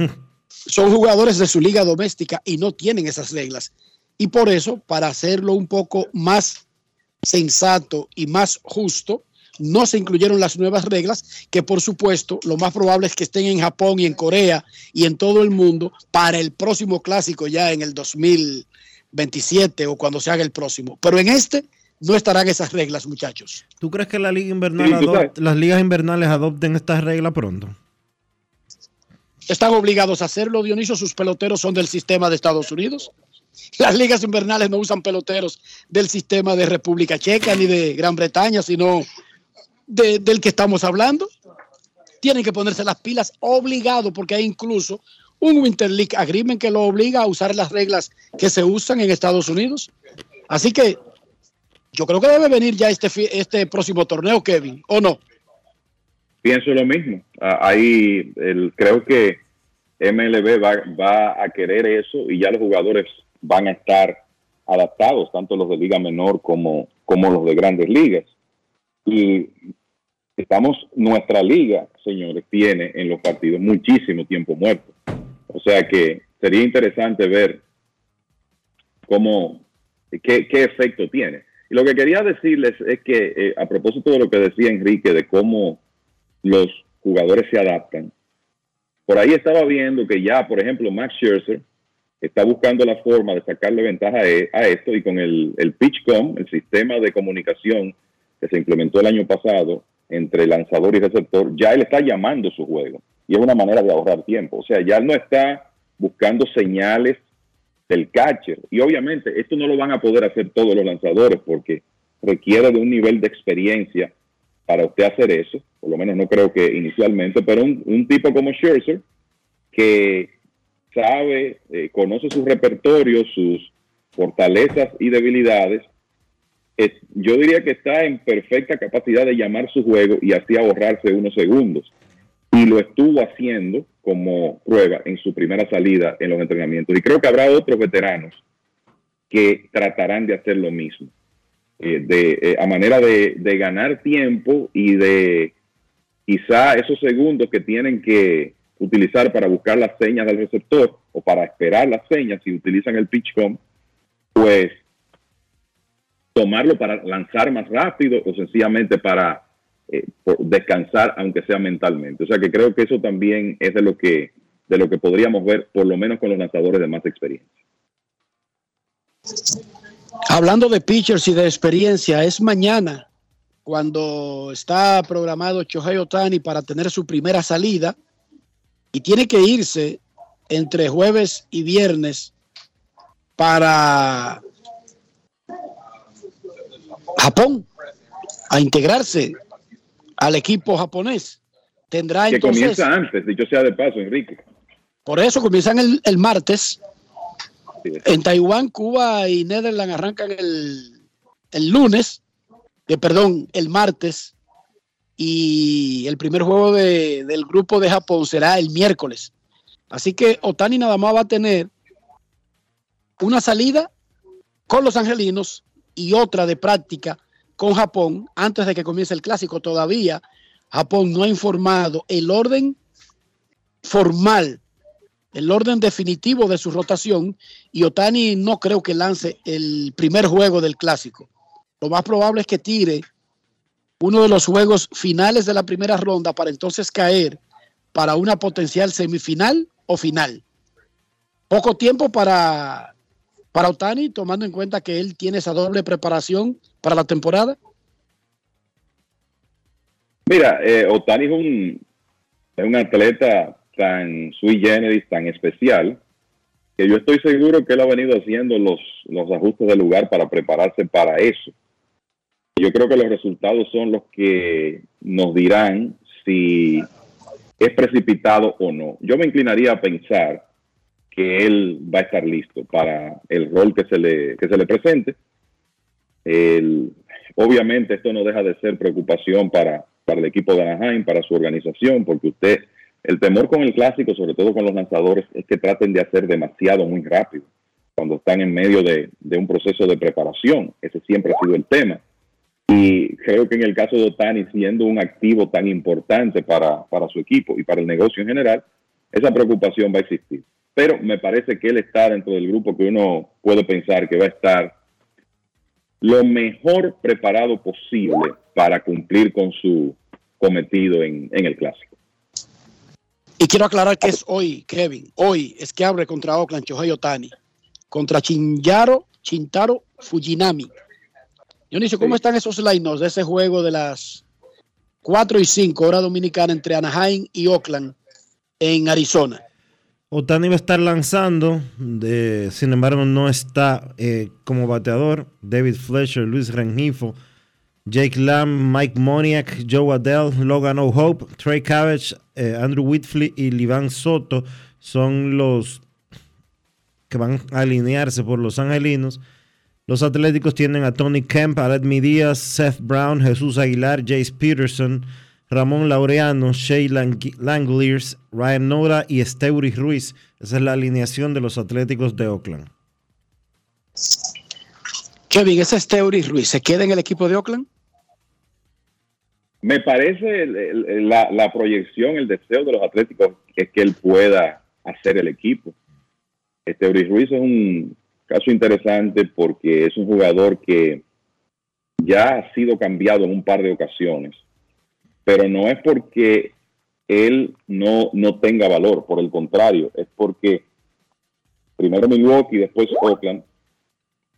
S4: son jugadores de su liga doméstica y no tienen esas reglas. Y por eso, para hacerlo un poco más sensato y más justo, no se incluyeron las nuevas reglas, que por supuesto lo más probable es que estén en Japón y en Corea y en todo el mundo para el próximo clásico ya en el 2027 o cuando se haga el próximo. Pero en este no estarán esas reglas, muchachos.
S1: ¿Tú crees que la liga invernal las ligas invernales adopten estas reglas pronto?
S4: Están obligados a hacerlo, Dionisio, sus peloteros son del sistema de Estados Unidos. Las ligas invernales no usan peloteros del sistema de República Checa ni de Gran Bretaña, sino de- del que estamos hablando. Tienen que ponerse las pilas obligado porque hay incluso un Winter League Agreement que lo obliga a usar las reglas que se usan en Estados Unidos. Así que yo creo que debe venir ya este, este próximo torneo, Kevin, ¿o no?
S26: Pienso lo mismo. Ah, Ahí el, creo que MLB va, va a querer eso y ya los jugadores van a estar adaptados, tanto los de liga menor como, como los de grandes ligas. Y estamos, nuestra liga, señores, tiene en los partidos muchísimo tiempo muerto. O sea que sería interesante ver cómo, qué, qué efecto tiene. Y lo que quería decirles es que, eh, a propósito de lo que decía Enrique, de cómo los jugadores se adaptan, por ahí estaba viendo que ya, por ejemplo, Max Scherzer está buscando la forma de sacarle ventaja a, e- esto y con el, el PitchCom, el sistema de comunicación que se implementó el año pasado entre lanzador y receptor, ya él está llamando su juego y es una manera de ahorrar tiempo. O sea, ya no está buscando señales del catcher. Y obviamente esto no lo van a poder hacer todos los lanzadores porque requiere de un nivel de experiencia para usted hacer eso. Por lo menos no creo que inicialmente, pero un, un tipo como Scherzer que sabe, eh, conoce su repertorio, sus fortalezas y debilidades, yo diría que está en perfecta capacidad de llamar su juego y así ahorrarse unos segundos. Y lo estuvo haciendo como prueba en su primera salida en los entrenamientos. Y creo que habrá otros veteranos que tratarán de hacer lo mismo. eh, de, eh, a manera de, de ganar tiempo y de quizá esos segundos que tienen que utilizar para buscar las señas del receptor o para esperar las señas si utilizan el pitchcom, pues tomarlo para lanzar más rápido o sencillamente para eh, descansar aunque sea mentalmente. O sea que creo que eso también es de lo que de lo que podríamos ver por lo menos con los lanzadores de más experiencia.
S4: Hablando de pitchers y de experiencia, es mañana cuando está programado Shohei Otani para tener su primera salida y tiene que irse entre jueves y viernes para Japón a integrarse al equipo japonés. tendrá
S26: que
S4: entonces...
S26: comienza antes, dicho sea de paso, Enrique.
S4: Por eso comienzan el, el martes. En Taiwán, Cuba y Netherlands arrancan el, el lunes, que perdón, el martes. Y el primer juego de- del grupo de Japón será el miércoles. Así que Otani nada más va a tener una salida con los angelinos y otra de práctica con Japón antes de que comience el clásico. Todavía Japón no ha informado el orden formal, el orden definitivo de su rotación y Otani no creo que lance el primer juego del clásico. Lo más probable es que tire uno de los juegos finales de la primera ronda para entonces caer para una potencial semifinal o final. Poco tiempo para, para Otani, tomando en cuenta que él tiene esa doble preparación para la temporada.
S26: Mira, eh, Otani es un, es un atleta tan sui generis, tan especial, que yo estoy seguro que él ha venido haciendo los, los ajustes de lugar para prepararse para eso. Yo creo que los resultados son los que nos dirán si es precipitado o no. Yo me inclinaría a pensar que él va a estar listo para el rol que se le, que se le presente. El- obviamente esto no deja de ser preocupación para, para el equipo de Anaheim, para su organización, porque usted, el temor con el clásico, sobre todo con los lanzadores, es que traten de hacer demasiado muy rápido cuando están en medio de, de un proceso de preparación. Ese siempre ha sido el tema. Y creo que en el caso de Otani, siendo un activo tan importante para, para su equipo y para el negocio en general, esa preocupación va a existir. Pero me parece que él está dentro del grupo que uno puede pensar que va a estar lo mejor preparado posible para cumplir con su cometido en, en el clásico.
S4: Y quiero aclarar que es hoy, Kevin. Hoy es que abre contra Oakland Shohei Otani. Contra Chinyaro, Chintaro Fujinami. Dionisio, ¿cómo están esos line de ese juego de las 4 y 5 hora dominicana entre Anaheim y Oakland en Arizona?
S1: Otani va a estar lanzando, de- sin embargo no está eh, como bateador. David Fletcher, Luis Rengifo, Jake Lamb, Mike Moniak, Joe Adell, Logan O'Hope, Trey Cabbage, eh, Andrew Whitfield y Livan Soto son los que van a alinearse por los angelinos. Los atléticos tienen a Tony Kemp, Aled Díaz, Seth Brown, Jesús Aguilar, Jace Peterson, Ramón Laureano, Shea Lang- Langeliers, Ryan Nora y Esteuris Ruiz. Esa es la alineación de los atléticos de Oakland.
S4: Kevin, ese es Teori Ruiz. ¿Se queda en el equipo de Oakland?
S26: Me parece el- el- la, la proyección, el deseo de los atléticos es que él pueda hacer el equipo. Este Euris Ruiz es un caso interesante porque es un jugador que ya ha sido cambiado en un par de ocasiones, pero no es porque él no, no tenga valor, por el contrario, es porque primero Milwaukee, después Oakland,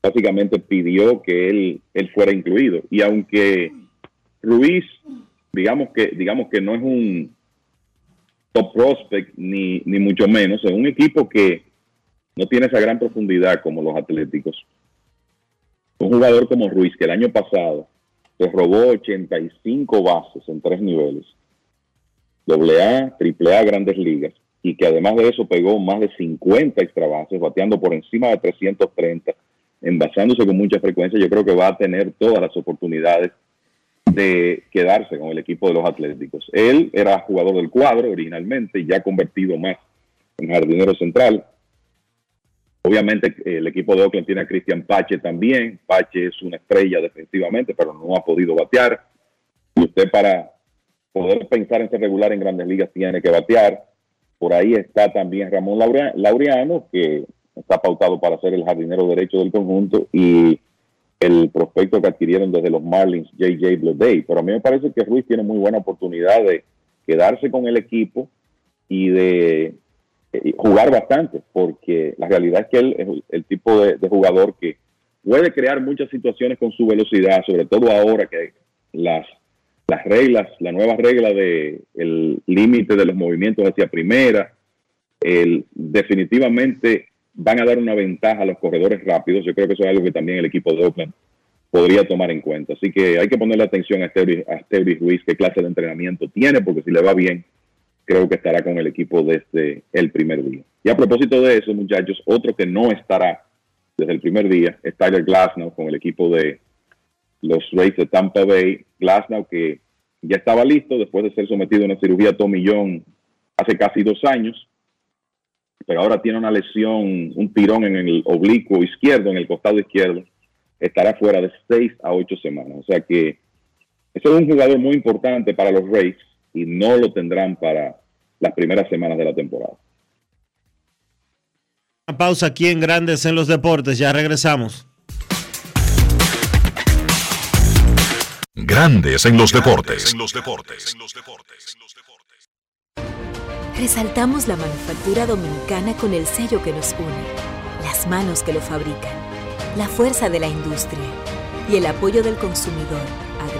S26: básicamente pidió que él, él fuera incluido. Y aunque Ruiz, digamos que, digamos que no es un top prospect, ni, ni mucho menos, es un equipo que no tiene esa gran profundidad como los Atléticos. Un jugador como Ruiz, que el año pasado se robó 85 bases en tres niveles, AA, AAA, Grandes Ligas, y que además de eso pegó más de 50 extra bases, bateando por encima de 330, envasándose con mucha frecuencia, yo creo que va a tener todas las oportunidades de quedarse con el equipo de los Atléticos. Él era jugador del cuadro originalmente, ya convertido más en jardinero central. Obviamente eh, el equipo de Oakland tiene a Cristian Pache también. Pache es una estrella defensivamente, pero no ha podido batear. Y usted para poder pensar en ser regular en grandes ligas tiene que batear. Por ahí está también Ramón Laurea- Laureano, que está pautado para ser el jardinero derecho del conjunto, y el prospecto que adquirieron desde los Marlins, JJ Bleday. Pero a mí me parece que Ruiz tiene muy buena oportunidad de quedarse con el equipo y de jugar bastante, porque la realidad es que él es el, tipo de, jugador que puede crear muchas situaciones con su velocidad, sobre todo ahora que las, las reglas, la nueva regla de el límite de los movimientos hacia primera, el, definitivamente van a dar una ventaja a los corredores rápidos. Yo creo que eso es algo que también el equipo de Oakland podría tomar en cuenta. Así que hay que ponerle atención a Stevie, a Ruiz, qué clase de entrenamiento tiene, porque si le va bien, creo que estará con el equipo desde el primer día. Y a propósito de eso, muchachos, otro que no estará desde el primer día es Tyler Glasnow con el equipo de los Rays de Tampa Bay. Glasnow que ya estaba listo después de ser sometido a una cirugía tomillón hace casi dos años, pero ahora tiene una lesión, un tirón en el oblicuo izquierdo, en el costado izquierdo. Estará fuera de seis a ocho semanas. O sea que ese es un jugador muy importante para los Rays y no lo tendrán para las primeras semanas de la temporada.
S1: Una pausa aquí en Grandes en los Deportes. Ya regresamos.
S3: Grandes en los deportes.
S22: Resaltamos la manufactura dominicana con el sello que nos une, las manos que lo fabrican, la fuerza de la industria y el apoyo del consumidor,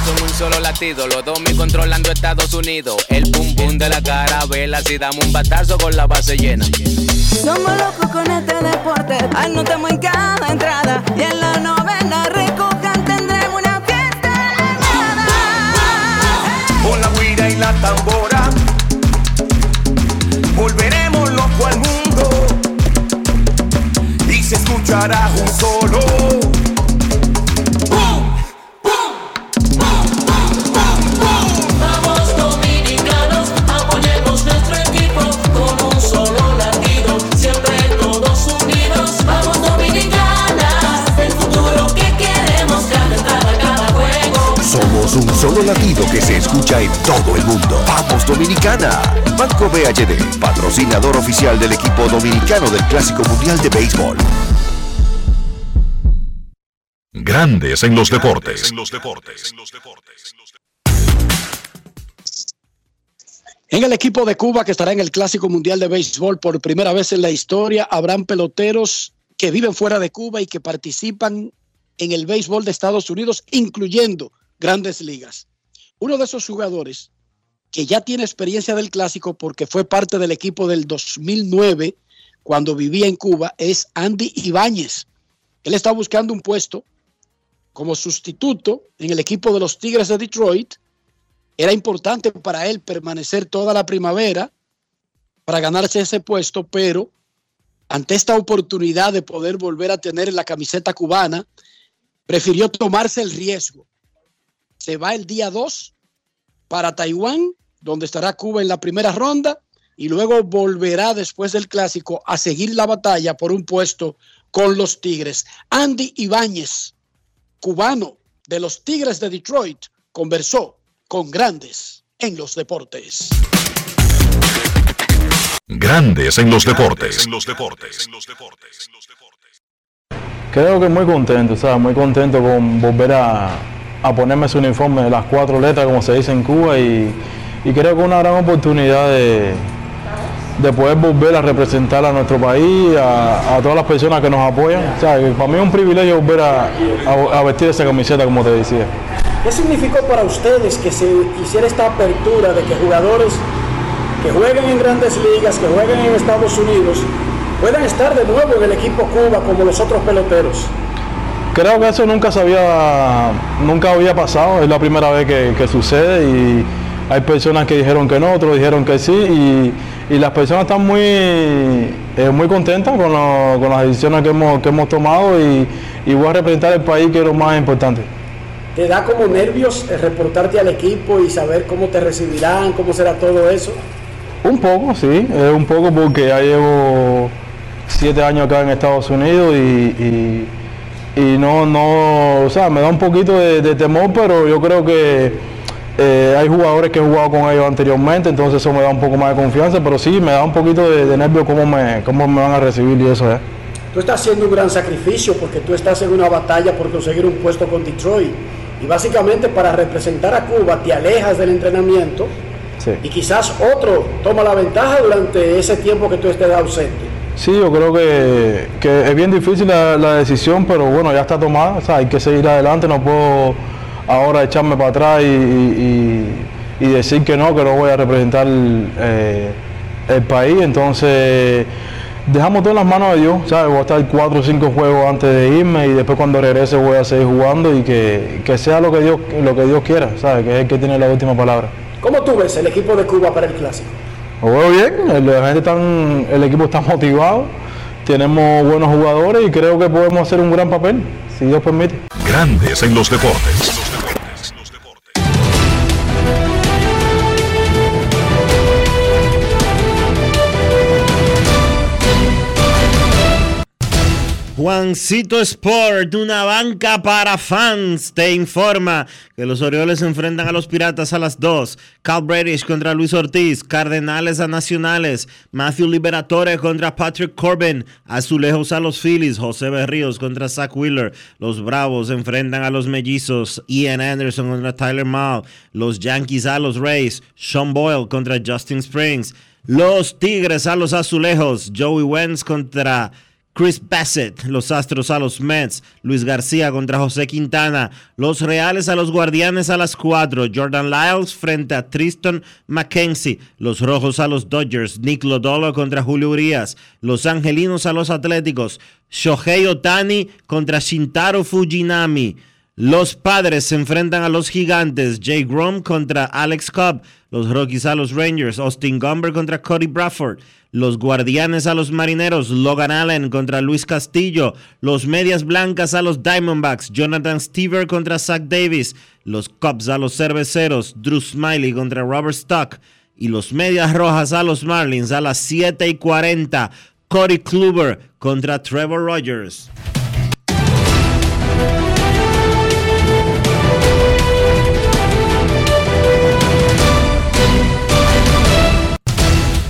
S18: Batazo, un solo latido. Los dos me controlando Estados Unidos. El pum pum de la carabela. Si damos un batazo con la base llena.
S19: Somos locos con este deporte, anotamos en cada entrada y en la novena recojan tendremos una fiesta
S15: Con la guira y la tambora Volveremos loco al mundo Y se escuchará un solo
S21: Somos un solo latido que se escucha en todo el mundo. ¡Vamos Dominicana! Banco BHD, patrocinador oficial del equipo dominicano del Clásico Mundial de Béisbol.
S3: Grandes en los deportes.
S4: En el equipo de Cuba que estará en el Clásico Mundial de Béisbol por primera vez en la historia, habrán peloteros que viven fuera de Cuba y que participan en el béisbol de Estados Unidos, incluyendo grandes ligas. Uno de esos jugadores que ya tiene experiencia del Clásico porque fue parte del equipo del 2009 cuando vivía en Cuba es Andy Ibáñez. Él está buscando un puesto como sustituto en el equipo de los Tigres de Detroit era importante para él permanecer toda la primavera para ganarse ese puesto, pero ante esta oportunidad de poder volver a tener la camiseta cubana, prefirió tomarse el riesgo. Se va el día 2 para Taiwán, donde estará Cuba en la primera ronda, y luego volverá después del clásico a seguir la batalla por un puesto con los Tigres. Andy Ibáñez, cubano de los Tigres de Detroit, conversó con grandes en los deportes.
S3: Grandes en los deportes.
S27: Creo que muy contento, ¿sabes? Muy contento con volver a, a ponerme ese uniforme las cuatro letras, como se dice en Cuba, y, y creo que una gran oportunidad de, de poder volver a representar a nuestro país, a, a todas las personas que nos apoyan. O sea, para mí es un privilegio volver a, a- a vestir esa camiseta, como te decía.
S4: ¿Qué significó para ustedes que se hiciera esta apertura de que jugadores que jueguen en grandes ligas, que jueguen en Estados Unidos, puedan estar de nuevo en el equipo Cuba como los otros peloteros?
S27: Creo que eso nunca se había, nunca había pasado, es la primera vez que, que sucede y hay personas que dijeron que no, otros dijeron que sí y, y las personas están muy, eh, muy contentas con, lo- con las decisiones que hemos, que hemos tomado y, y voy a representar el país que es lo más importante.
S4: ¿Te da como nervios reportarte al equipo y saber cómo te recibirán, cómo será todo eso?
S27: Un poco, sí, eh, un poco porque ya llevo siete años acá en Estados Unidos y, y- y no, no, o sea, me da un poquito de, de temor, pero yo creo que eh, hay jugadores que he jugado con ellos anteriormente, entonces eso me da un poco más de confianza, pero sí, me da un poquito de, de nervio cómo me, cómo me van a recibir y eso es.
S4: Tú estás haciendo un gran sacrificio porque tú estás en una batalla por conseguir un puesto con Detroit. Y básicamente para representar a Cuba te alejas del entrenamiento
S27: Sí.
S4: Y quizás otro toma la ventaja durante ese tiempo que tú estés ausente.
S27: Sí, yo creo que, que es bien difícil la, decisión, pero bueno, ya está tomada, o sea, hay que seguir adelante, no puedo ahora echarme para atrás y, y- y decir que no, que no voy a representar eh, el país, entonces dejamos todo en las manos de Dios, ¿sabes? Voy a estar cuatro o cinco juegos antes de irme y después cuando regrese voy a seguir jugando y que, que sea lo que Dios lo que Dios quiera, ¿sabes? Que es el que tiene la última palabra.
S4: ¿Cómo tú ves el equipo de Cuba para el clásico?
S27: Lo veo bien, la gente están- el equipo está motivado, tenemos buenos jugadores y creo que podemos hacer un gran papel, si Dios permite.
S3: Grandes en los deportes.
S1: Juancito Sport, una banca para fans, te informa que los Orioles se enfrentan a los Piratas a las 2. Cal Bradish contra Luis Ortiz, Cardenales a Nacionales, Matthew Liberatore contra Patrick Corbin, Azulejos a los Phillies, José Berríos contra Zach Wheeler, los Bravos se enfrentan a los Mellizos, Ian Anderson contra Tyler Mall, los Yankees a los Rays, Sean Boyle contra Justin Springs, los Tigres a los Azulejos, Joey Wentz contra... Chris Bassett, los Astros a los Mets, Luis García contra José Quintana, los Reales a los Guardianes a las 4, Jordan Lyles frente a Tristan McKenzie, los Rojos a los Dodgers, Nick Lodolo contra Julio Urias, los Angelinos a los Atléticos, Shohei Otani contra Shintaro Fujinami, los Padres se enfrentan a los Gigantes, Jay Grom contra Alex Cobb, los Rockies a los Rangers, Austin Gumber contra Cody Bradford, los Guardianes a los Marineros, Logan Allen contra Luis Castillo, los Medias Blancas a los Diamondbacks, Jonathan Stever contra Zach Davis, los Cubs a los Cerveceros, Drew Smiley contra Robert Stock y los Medias Rojas a los Marlins a las 7 y 40, Cody Kluber contra Trevor Rogers.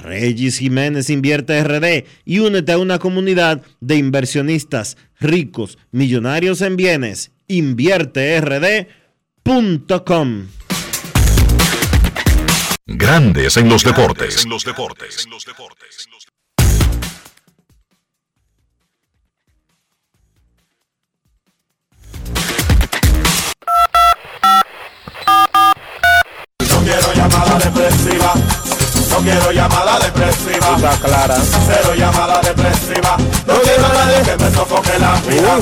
S1: Regis Jiménez Invierte RD y únete a una comunidad de inversionistas ricos, millonarios en bienes. InvierteRD.com.
S3: Grandes en los deportes.
S28: No quiero llamada depresiva. No quiero llamada depresiva.
S29: clara.
S28: Cero llamada depresiva. No quiero a nadie que me sofoque la vida.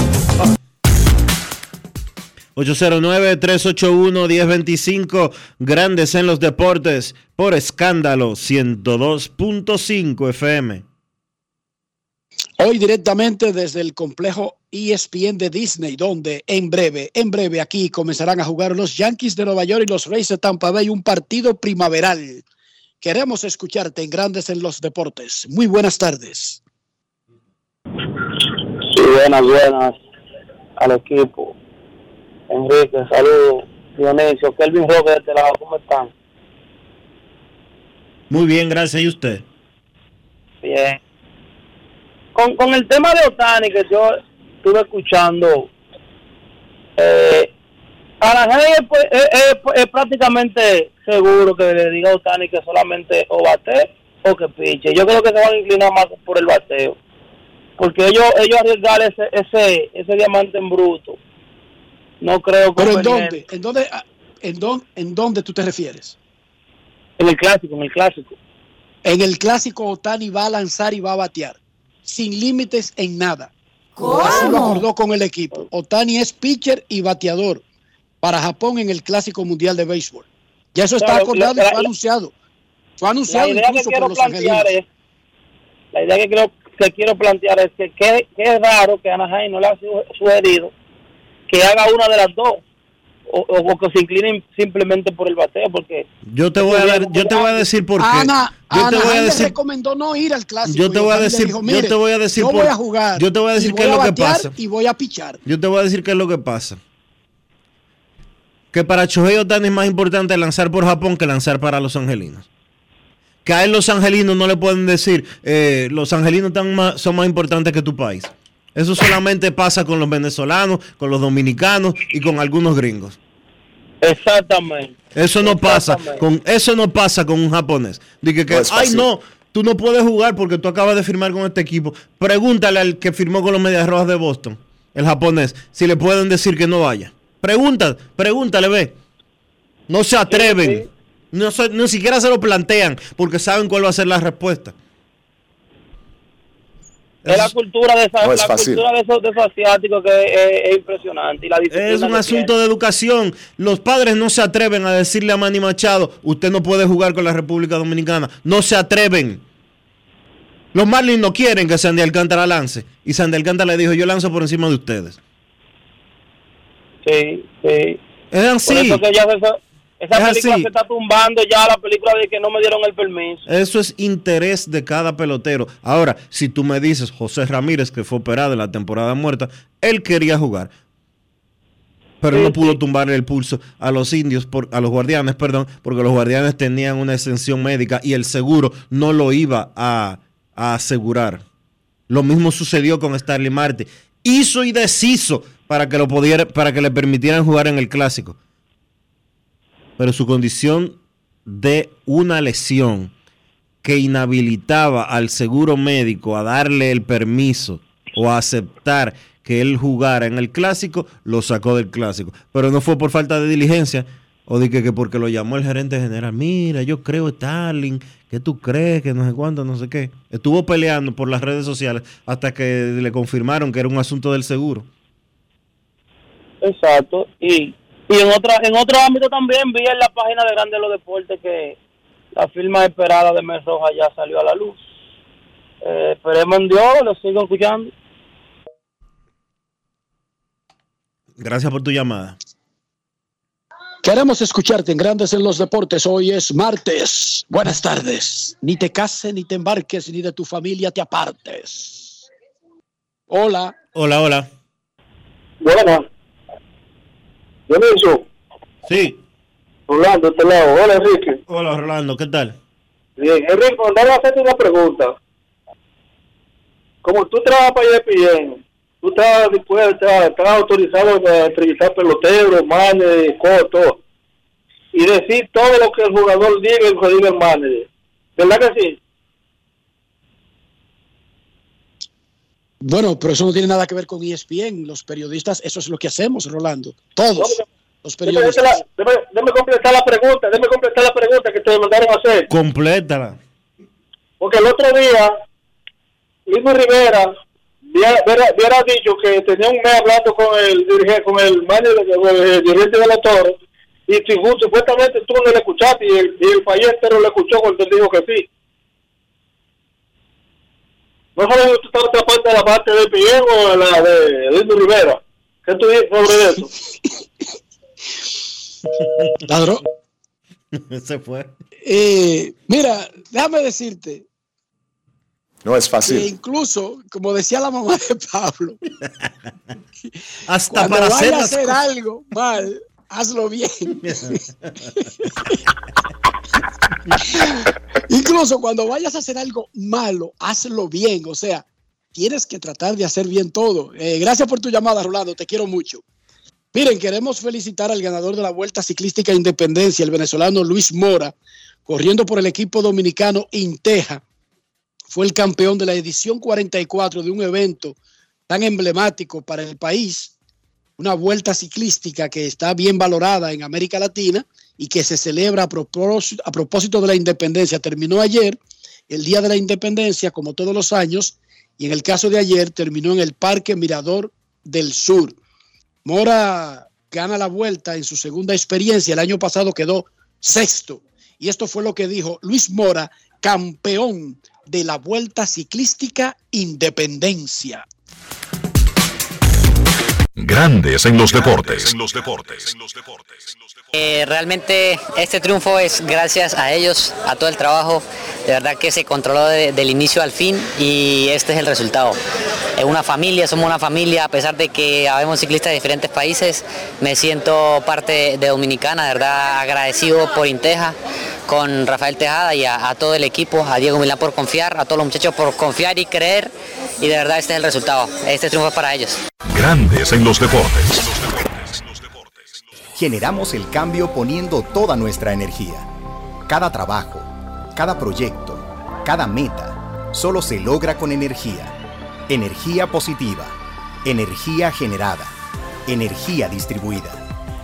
S1: 809-381-1025, Grandes en los Deportes, por escándalo 102.5 FM.
S4: Hoy directamente desde el complejo ESPN de Disney, donde en breve, en breve aquí comenzarán a jugar los Yankees de Nueva York y los Rays de Tampa Bay, un partido primaveral. Queremos escucharte en Grandes en los Deportes. Muy buenas tardes.
S30: Sí, buenas, buenas al equipo. Enrique, saludos. Dionisio, Kelvin Roque de este lado, ¿cómo están?
S1: Muy bien, gracias. ¿Y usted?
S30: Bien. con, con el tema de Otani que yo estuve escuchando, eh, Es, pues, es- es- es prácticamente seguro que le diga a Otani que solamente o bate o que piche. Yo creo que se van a inclinar más por el bateo. Porque ellos ellos arriesgar ese ese ese diamante en bruto. No creo que
S4: Pero ¿en dónde? ¿En dónde, ah, en, dónde, ¿En dónde tú te refieres?
S30: En el clásico, en el clásico.
S4: En el clásico Otani va a lanzar y va a batear. Sin límites en nada. Así lo acordó con el equipo. Otani es pitcher y bateador para Japón en el clásico mundial de béisbol. Ya eso está acordado y fue anunciado. Fue
S30: La
S4: anunciado
S30: idea que
S4: incluso por los angelinos.
S30: es, la idea que quiero, que quiero plantear es que qué qué es raro que Anaheim no le ha su- sugerido que haga una de las dos o, o- o que se inclinen simplemente por el bateo porque
S1: Yo te voy a dar, yo te voy a decir por qué.
S4: Ana,
S1: yo te voy a
S4: Anaheim le
S1: decir,
S4: recomendó no ir al clásico.
S1: yo te voy a decir,
S4: dijo,
S1: yo
S4: "Mire,
S1: te voy a decir
S4: yo
S1: por-
S4: voy a jugar.
S1: yo te voy a decir
S4: y
S1: qué es
S4: voy
S1: lo
S4: a
S1: que pasa.
S4: Y voy a pichar.
S1: Yo te voy a decir qué es lo que pasa. Que para Shohei Otani es más importante lanzar por Japón que lanzar para los angelinos. Que a él los angelinos no le pueden decir, eh, los angelinos están más- son más importantes que tu país. Eso solamente pasa con los venezolanos, con los dominicanos y con algunos gringos.
S30: exactamente
S1: Eso no pasa con eso no pasa con un japonés. Dice que,
S30: No
S1: ay no, tú no puedes jugar porque tú acabas de firmar con este equipo. Pregúntale al que firmó con los Medias Rojas de Boston, el japonés, si le pueden decir que no vaya. Pregunta, pregúntale, ve. No se atreven. No, se- ni siquiera se lo plantean porque saben cuál va a ser la respuesta.
S30: es la cultura de esa,
S1: no es
S30: la cultura de esos, de esos asiáticos que es, es impresionante y la disciplina
S1: Es un asunto de educación. Los padres no se atreven a decirle a Manny Machado, usted no puede jugar con la República Dominicana. No se atreven. Los Marlins no quieren que Sandy Alcántara lance. Y Sandy Alcántara le dijo, yo lanzo por encima de ustedes.
S30: Sí, sí.
S1: Es así.
S30: Por eso que ya se- esa
S1: Es
S30: película
S1: así.
S30: se está tumbando ya la película de que no me dieron el permiso.
S1: Eso es interés de cada pelotero. Ahora, si tú me dices, José Ramírez, que fue operado en la temporada muerta, él quería jugar. Pero no pudo tumbarle el pulso a los indios, por, a los guardianes, perdón, porque los guardianes tenían una exención médica y el seguro no lo iba a, a asegurar. Lo mismo sucedió con Starly Marte. Hizo y deshizo para que lo pudiera, para que le permitieran jugar en el clásico. Pero su condición de una lesión que inhabilitaba al seguro médico a darle el permiso o a aceptar que él jugara en el clásico, lo sacó del clásico. Pero no fue por falta de diligencia o de que, que porque lo llamó el gerente general. Mira, yo creo, Starling, que tú crees que no sé cuánto, no sé qué. Estuvo peleando por las redes sociales hasta que le confirmaron que era un asunto del seguro.
S30: Exacto. Y, y en otra en otro ámbito también vi en la página de Grande los Deportes que la firma esperada de Mes Roja ya salió a la luz. Eh, esperemos en Dios, lo sigo escuchando.
S1: Gracias por tu llamada.
S4: Queremos escucharte en Grandes en los Deportes. Hoy es martes. Buenas tardes. Ni te cases, ni te embarques, ni de tu familia te apartes. Hola.
S1: Hola, hola.
S31: Buenas. Dionisio,
S1: Sí.
S31: Rolando, este lado. Hola, Enrique.
S1: Hola, Rolando, ¿qué tal?
S31: Bien, Enrique, mandaba a hacerte una pregunta. Como tú trabajas para ESPN, tú estás dispuesto, estás, estás autorizado a entrevistar peloteros, manes, todo. Y decir todo lo que el jugador diga y lo que diga el manager. ¿Verdad que sí?
S4: Bueno, pero eso no tiene nada que ver con ESPN. Los periodistas, eso es lo que hacemos, Rolando. Todos los periodistas.
S31: déjame- déjame completar la pregunta, déjame completar la pregunta que te mandaron a hacer.
S1: Complétala.
S31: Porque el otro día, Lino Rivera hubiera, dicho que tenía un mes hablando con el dirigente, con el manager, con el dirigente de los toros, y si- supuestamente tú no le escuchaste y el, y el país entero lo escuchó cuando él dijo que sí. No sabes si tú estabas tapando la parte de Pillén o la de Lino Rivera. ¿Qué tú dices sobre eso?
S4: Ladrón.
S1: Se fue.
S4: Eh, mira, déjame decirte
S32: No es
S4: que
S32: fácil.
S4: incluso, como decía la mamá de Pablo,
S1: Hasta para hacer
S4: hacer algo mal, hazlo bien. incluso cuando vayas a hacer algo malo, hazlo bien. O sea, tienes que tratar de hacer bien todo. Eh, gracias por tu llamada, Rolando, te quiero mucho. Miren, queremos felicitar al ganador de la Vuelta Ciclística Independencia, el venezolano Luis Mora, corriendo por el equipo dominicano Inteja. Fue el campeón de la edición 44 de un evento tan emblemático para el país, una vuelta ciclística que está bien valorada en América Latina y que se celebra a propósito, de la independencia. Terminó ayer, el Día de la Independencia, como todos los años, y en el caso de ayer terminó en el Parque Mirador del Sur. Mora gana la vuelta en su segunda experiencia. El año pasado quedó sexto. Y esto fue lo que dijo Luis Mora, campeón de la Vuelta Ciclística Independencia.
S3: Grandes en los deportes.
S33: Eh, realmente este triunfo es gracias a ellos, a todo el trabajo, de verdad que se controló de- del inicio al fin y este es el resultado. Es una familia, somos una familia, a pesar de que habemos ciclistas de diferentes países, me siento parte de Dominicana, de verdad agradecido por Inteja, con Rafael Tejada y a, a todo el equipo, a Diego Milán por confiar, a todos los muchachos por confiar y creer y de verdad este es el resultado, este triunfo es para ellos.
S3: Grandes en los deportes.
S34: Generamos el cambio poniendo toda nuestra energía. Cada trabajo, cada proyecto, cada meta, solo se logra con energía. Energía positiva, energía generada, energía distribuida.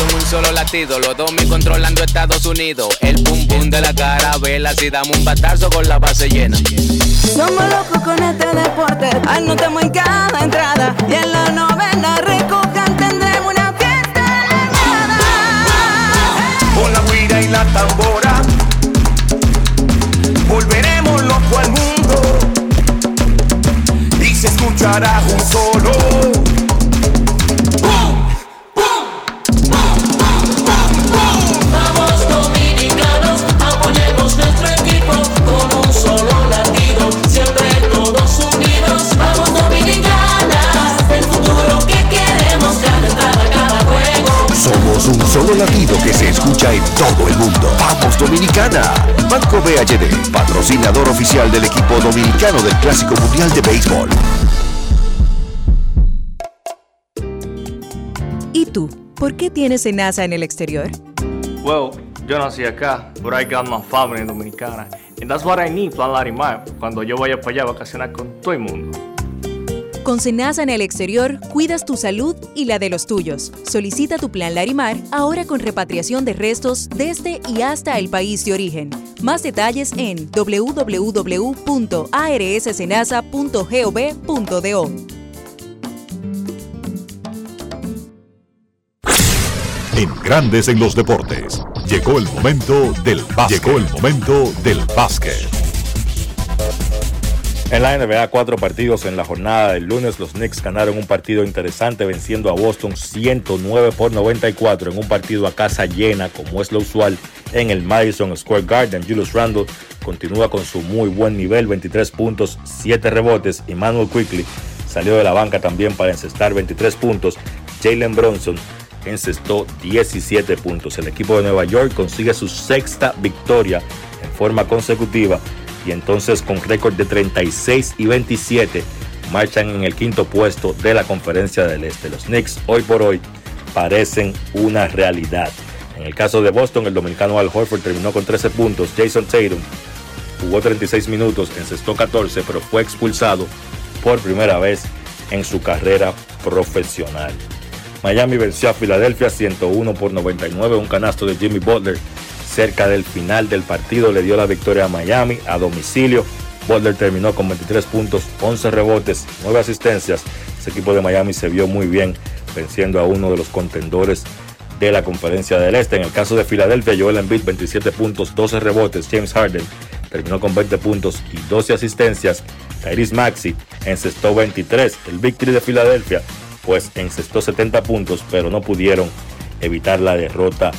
S18: En un solo latido, los dos mil controlando Estados Unidos. El pum pum de la carabela, si damos un batazo con la base llena.
S19: Somos locos con este deporte, anotamos en cada entrada y en la novena recojan tendremos una fiesta
S15: Con la guira y la tambora Volveremos loco al mundo Y se escuchará un solo
S21: Somos un solo latido que se escucha en todo el mundo. ¡Vamos Dominicana! Banco BHD, patrocinador oficial del equipo dominicano del Clásico Mundial de Béisbol.
S22: ¿Y tú? ¿Por qué tienes NASA en el exterior?
S6: Well, yo nací acá, but I got my family dominicana. And that's what I need, Plan Larimar, cuando yo vaya para allá a vacacionar con todo el mundo.
S22: Con Senasa en el exterior, cuidas tu salud y la de los tuyos. Solicita tu plan Larimar ahora con repatriación de restos desde y hasta el país de origen. Más detalles en www.arssenasa.gov.do.
S3: En Grandes en los deportes. Llegó el momento del básquet. Llegó el momento del básquet.
S35: En la NBA, cuatro partidos en la jornada del lunes. Los Knicks ganaron un partido interesante venciendo a Boston 109 por 94 en un partido a casa llena, como es lo usual en el Madison Square Garden. Julius Randle continúa con su muy buen nivel, 23 puntos, 7 rebotes. Y Manuel Quickly salió de la banca también para encestar 23 puntos. Jalen Bronson encestó 17 puntos. El equipo de Nueva York consigue su sexta victoria en forma consecutiva y entonces con récord de 36 y 27 marchan en el quinto puesto de la conferencia del Este. Los Knicks hoy por hoy parecen una realidad. En el caso de Boston, el dominicano Al Horford terminó con 13 puntos. Jason Tatum jugó 36 minutos, encestó 14, pero fue expulsado por primera vez en su carrera profesional. Miami venció a Filadelfia 101 por 99, un canasto de Jimmy Butler cerca del final del partido le dio la victoria a Miami a domicilio. Butler terminó con 23 puntos, 11 rebotes, 9 asistencias. Ese equipo de Miami se vio muy bien venciendo a uno de los contendores de la conferencia del Este. En el caso de Filadelfia, Joel Embiid 27 puntos, 12 rebotes. James Harden terminó con 20 puntos y 12 asistencias. Tyrese Maxi encestó 23. El Victory de Filadelfia pues encestó 70 puntos, pero no pudieron evitar la derrota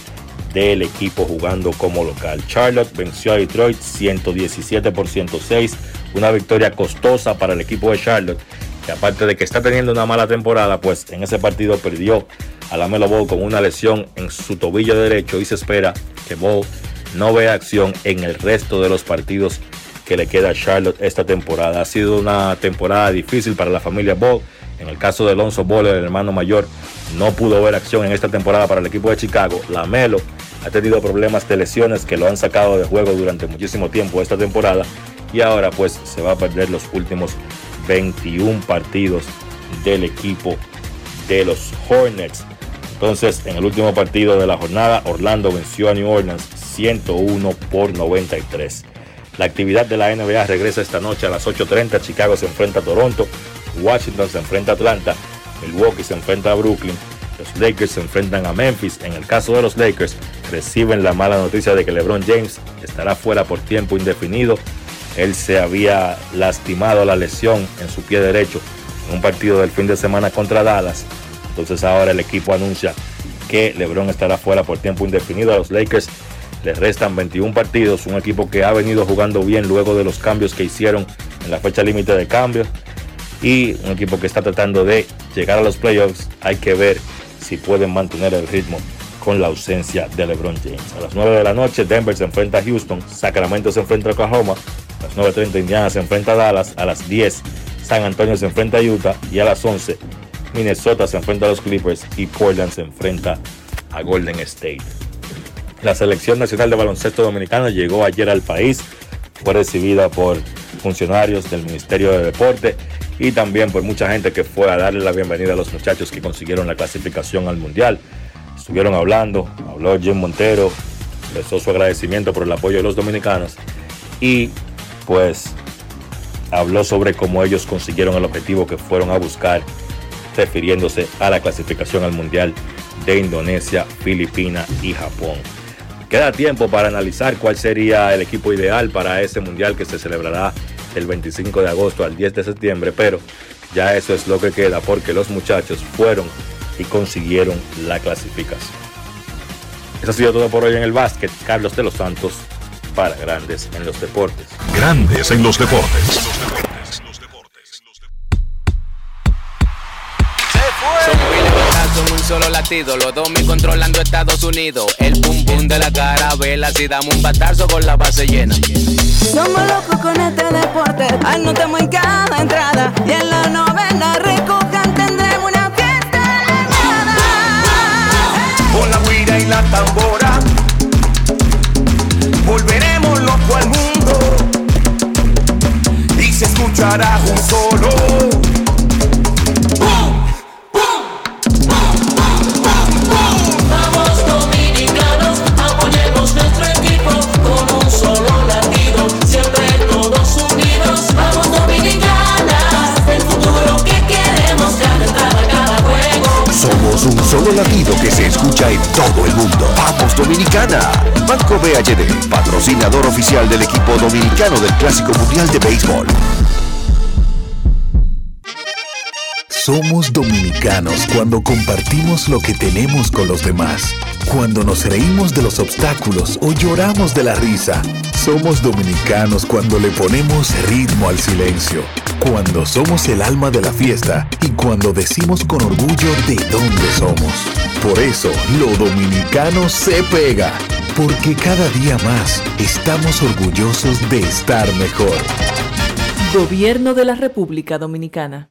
S35: del equipo jugando como local. Charlotte venció a Detroit 117 por 106, una victoria costosa para el equipo de Charlotte, que aparte de que está teniendo una mala temporada, pues en ese partido perdió a la Melo Ball con una lesión en su tobillo derecho y se espera que Ball no vea acción en el resto de los partidos que le queda a Charlotte esta temporada. Ha sido una temporada difícil para la familia Ball. En el caso de Alonso Ball, el hermano mayor, no pudo ver acción en esta temporada para el equipo de Chicago. La Melo ha tenido problemas de lesiones que lo han sacado de juego durante muchísimo tiempo esta temporada y ahora pues se va a perder los últimos 21 partidos del equipo de los Hornets. Entonces, en el último partido de la jornada, Orlando venció a New Orleans 101 por 93. La actividad de la NBA regresa esta noche a las 8.30. Chicago se enfrenta a Toronto, Washington se enfrenta a Atlanta, Milwaukee se enfrenta a Brooklyn, los Lakers se enfrentan a Memphis. En el caso de los Lakers, reciben la mala noticia de que LeBron James estará fuera por tiempo indefinido. Él se había lastimado la lesión en su pie derecho en un partido del fin de semana contra Dallas. Entonces ahora el equipo anuncia que LeBron estará fuera por tiempo indefinido. A los Lakers les restan 21 partidos, un equipo que ha venido jugando bien luego de los cambios que hicieron en la fecha límite de cambios y un equipo que está tratando de llegar a los playoffs. Hay que ver si pueden mantener el ritmo con la ausencia de LeBron James. A las 9 de la noche Denver se enfrenta a Houston, Sacramento se enfrenta a Oklahoma, a las 9.30 Indiana se enfrenta a Dallas, a las 10 San Antonio se enfrenta a Utah y a las 11 Minnesota se enfrenta a los Clippers y Portland se enfrenta a Golden State. La selección nacional de baloncesto dominicano llegó ayer al país, fue recibida por funcionarios del Ministerio de Deporte y también por mucha gente que fue a darle la bienvenida a los muchachos que consiguieron la clasificación al Mundial. Estuvieron hablando, habló Jim Montero, expresó su agradecimiento por el apoyo de los dominicanos y pues habló sobre cómo ellos consiguieron el objetivo que fueron a buscar, refiriéndose a la clasificación al Mundial de Indonesia, Filipinas y Japón. Queda tiempo para analizar cuál sería el equipo ideal para ese mundial que se celebrará del 25 de agosto al 10 de septiembre, pero ya eso es lo que queda porque los muchachos fueron y consiguieron la clasificación. Eso ha sido todo por hoy en el básquet. Carlos de los Santos para Grandes en los Deportes.
S3: Grandes en los deportes.
S18: Solo latido, los dos me controlando Estados Unidos. El pum pum de la carabela, si damos un batazo con la base llena.
S19: Somos locos con este deporte, anotamos en cada entrada y en la novena recojan tendremos una fiesta
S15: Con la guira y la tambora Volveremos loco al mundo Y se escuchará un solo
S21: Somos un solo latido que se escucha en todo el mundo. ¡Vamos Dominicana! Banco BHD, patrocinador oficial del equipo dominicano del Clásico Mundial de Béisbol.
S36: Somos dominicanos cuando compartimos lo que tenemos con los demás. Cuando nos reímos de los obstáculos o lloramos de la risa. Somos dominicanos cuando le ponemos ritmo al silencio. Cuando somos el alma de la fiesta y cuando decimos con orgullo de dónde somos. Por eso, lo dominicano se pega. Porque cada día más estamos orgullosos de estar mejor.
S37: Gobierno de la República Dominicana.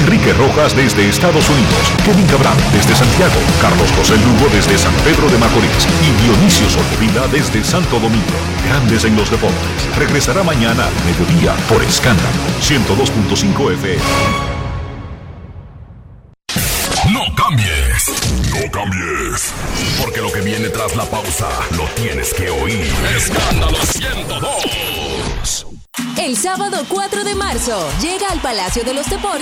S3: Enrique Rojas desde Estados Unidos, Kevin Cabral desde Santiago, Carlos José Lugo desde San Pedro de Macorís y Dionisio Solterida desde Santo Domingo. Grandes en los deportes. Regresará mañana al mediodía por Escándalo 102.5 FM.
S24: No cambies, no cambies, porque lo que viene tras la pausa lo tienes que oír. Escándalo 102.
S22: El sábado 4 de marzo llega al Palacio de los Deportes